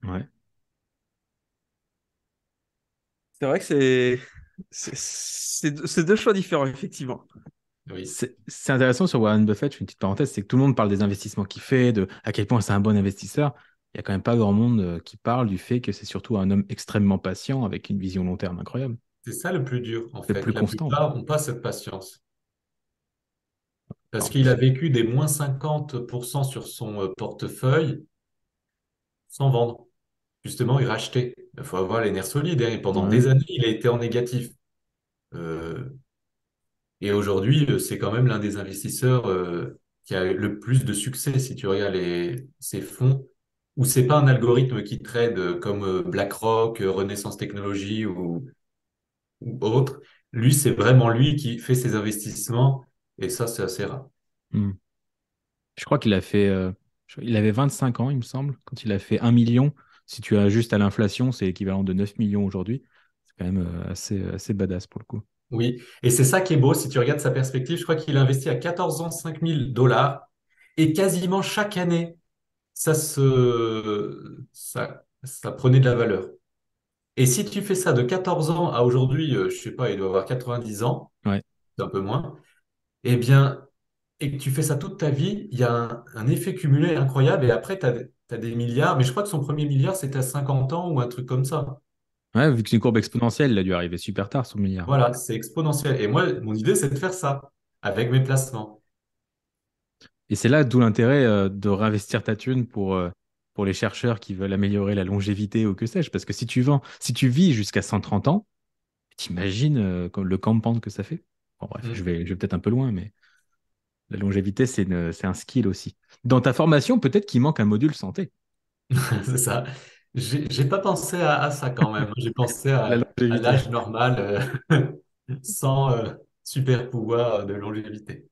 Ouais. C'est vrai que c'est c'est c'est- c'est deux choix différents, effectivement. Oui, C'est c'est intéressant sur Warren Buffett, je fais une petite parenthèse, c'est que tout le monde parle des investissements qu'il fait, de à quel point c'est un bon investisseur. Il n'y a quand même pas grand monde euh, qui parle du fait que c'est surtout un homme extrêmement patient avec une vision long terme incroyable. c'est ça le plus dur, en fait. plus La constant. plupart n'ont pas cette patience. Parce qu'il a vécu des moins 50% sur son euh, portefeuille sans vendre. Justement, il rachetait. Il faut avoir les nerfs solides. hein. Et pendant ouais. des années, il a été en négatif. Euh, et aujourd'hui, c'est quand même l'un des investisseurs euh, qui a le plus de succès si tu regardes les, ses fonds, où c'est pas un algorithme qui trade comme euh, BlackRock, euh, Renaissance Technologies ou, ou autre? Lui, c'est vraiment lui qui fait ses investissements. Et ça, c'est assez rare. Hmm. Je crois qu'il a fait, euh, il avait 25 ans, il me semble, quand il a fait 1 million. Si tu ajustes à l'inflation, c'est l'équivalent de 9 millions aujourd'hui. C'est quand même assez, assez badass pour le coup. Oui, et c'est ça qui est beau, si tu regardes sa perspective, je crois qu'il a investi à 14 ans 5000 dollars et quasiment chaque année, ça se, ça, ça prenait de la valeur. Et si tu fais ça de 14 ans à aujourd'hui, euh, je sais pas, il doit avoir 90 ans, Ouais. un peu moins, eh bien, et que tu fais ça toute ta vie, il y a un, un effet cumulé incroyable et après, tu as, des milliards, mais je crois que son premier milliard, c'était à 50 ans ou un truc comme ça. Ouais, vu que c'est une courbe exponentielle, il a dû arriver super tard, son milliard. Voilà, c'est exponentiel. Et moi, mon idée, c'est de faire ça avec mes placements. Et c'est là d'où l'intérêt euh, de réinvestir ta thune pour, euh, pour les chercheurs qui veulent améliorer la longévité ou que sais-je. Parce que si tu vends, si tu vis jusqu'à 130 ans, t'imagines euh, le compound que ça fait. Bon, bref, Mm. je vais, je vais peut-être un peu loin, mais la longévité, c'est un skill aussi. Dans ta formation, peut-être qu'il manque un module santé. C'est ça. J'ai pas pensé à, à ça quand même. J'ai pensé à, l'âge normal euh, sans euh, super pouvoir de longévité.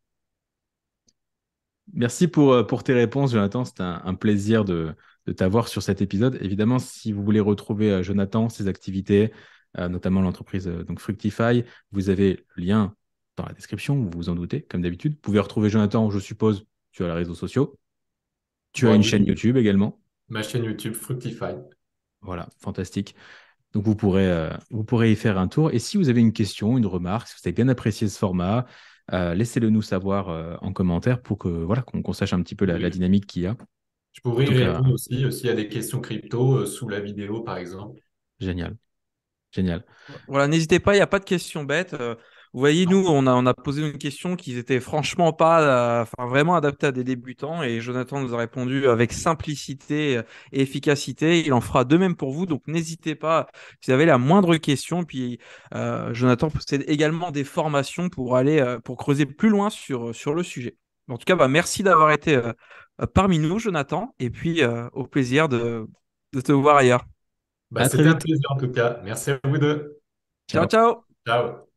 Merci pour, euh, pour tes réponses, Jonathan. C'était un, un plaisir de, de t'avoir sur cet épisode. Évidemment, si vous voulez retrouver euh, Jonathan, ses activités, euh, notamment l'entreprise donc Fructify, vous avez le lien dans la description, vous vous en doutez, comme d'habitude. Vous pouvez retrouver Jonathan, je suppose, sur les réseaux sociaux. Tu as une chaîne YouTube également. ma chaîne YouTube Fructify. Voilà, fantastique. Donc vous pourrez, euh, vous pourrez y faire un tour. Et si vous avez une question, une remarque, si vous avez bien apprécié ce format, euh, laissez-le nous savoir euh, en commentaire pour que voilà qu'on sache un petit peu la, dynamique qu'il y a. Je pourrais y euh, répondre aussi s'il y a des questions crypto euh, sous la vidéo, par exemple. génial, génial. Voilà, n'hésitez pas, il n'y a pas de questions bêtes. Vous voyez, nous, on a, on a posé une question qui n'était franchement pas, euh, enfin, vraiment adaptée à des débutants et Jonathan nous a répondu avec simplicité et efficacité. Il en fera de même pour vous, donc n'hésitez pas si vous avez la moindre question. Puis euh, Jonathan possède également des formations pour aller, euh, pour creuser plus loin sur, sur le sujet. En tout cas, bah, merci d'avoir été euh, parmi nous, Jonathan, et puis euh, au plaisir de, de te voir ailleurs. Bah, c'était un plaisir en tout cas. Merci à vous deux. Ciao, Ciao. ciao! Ciao.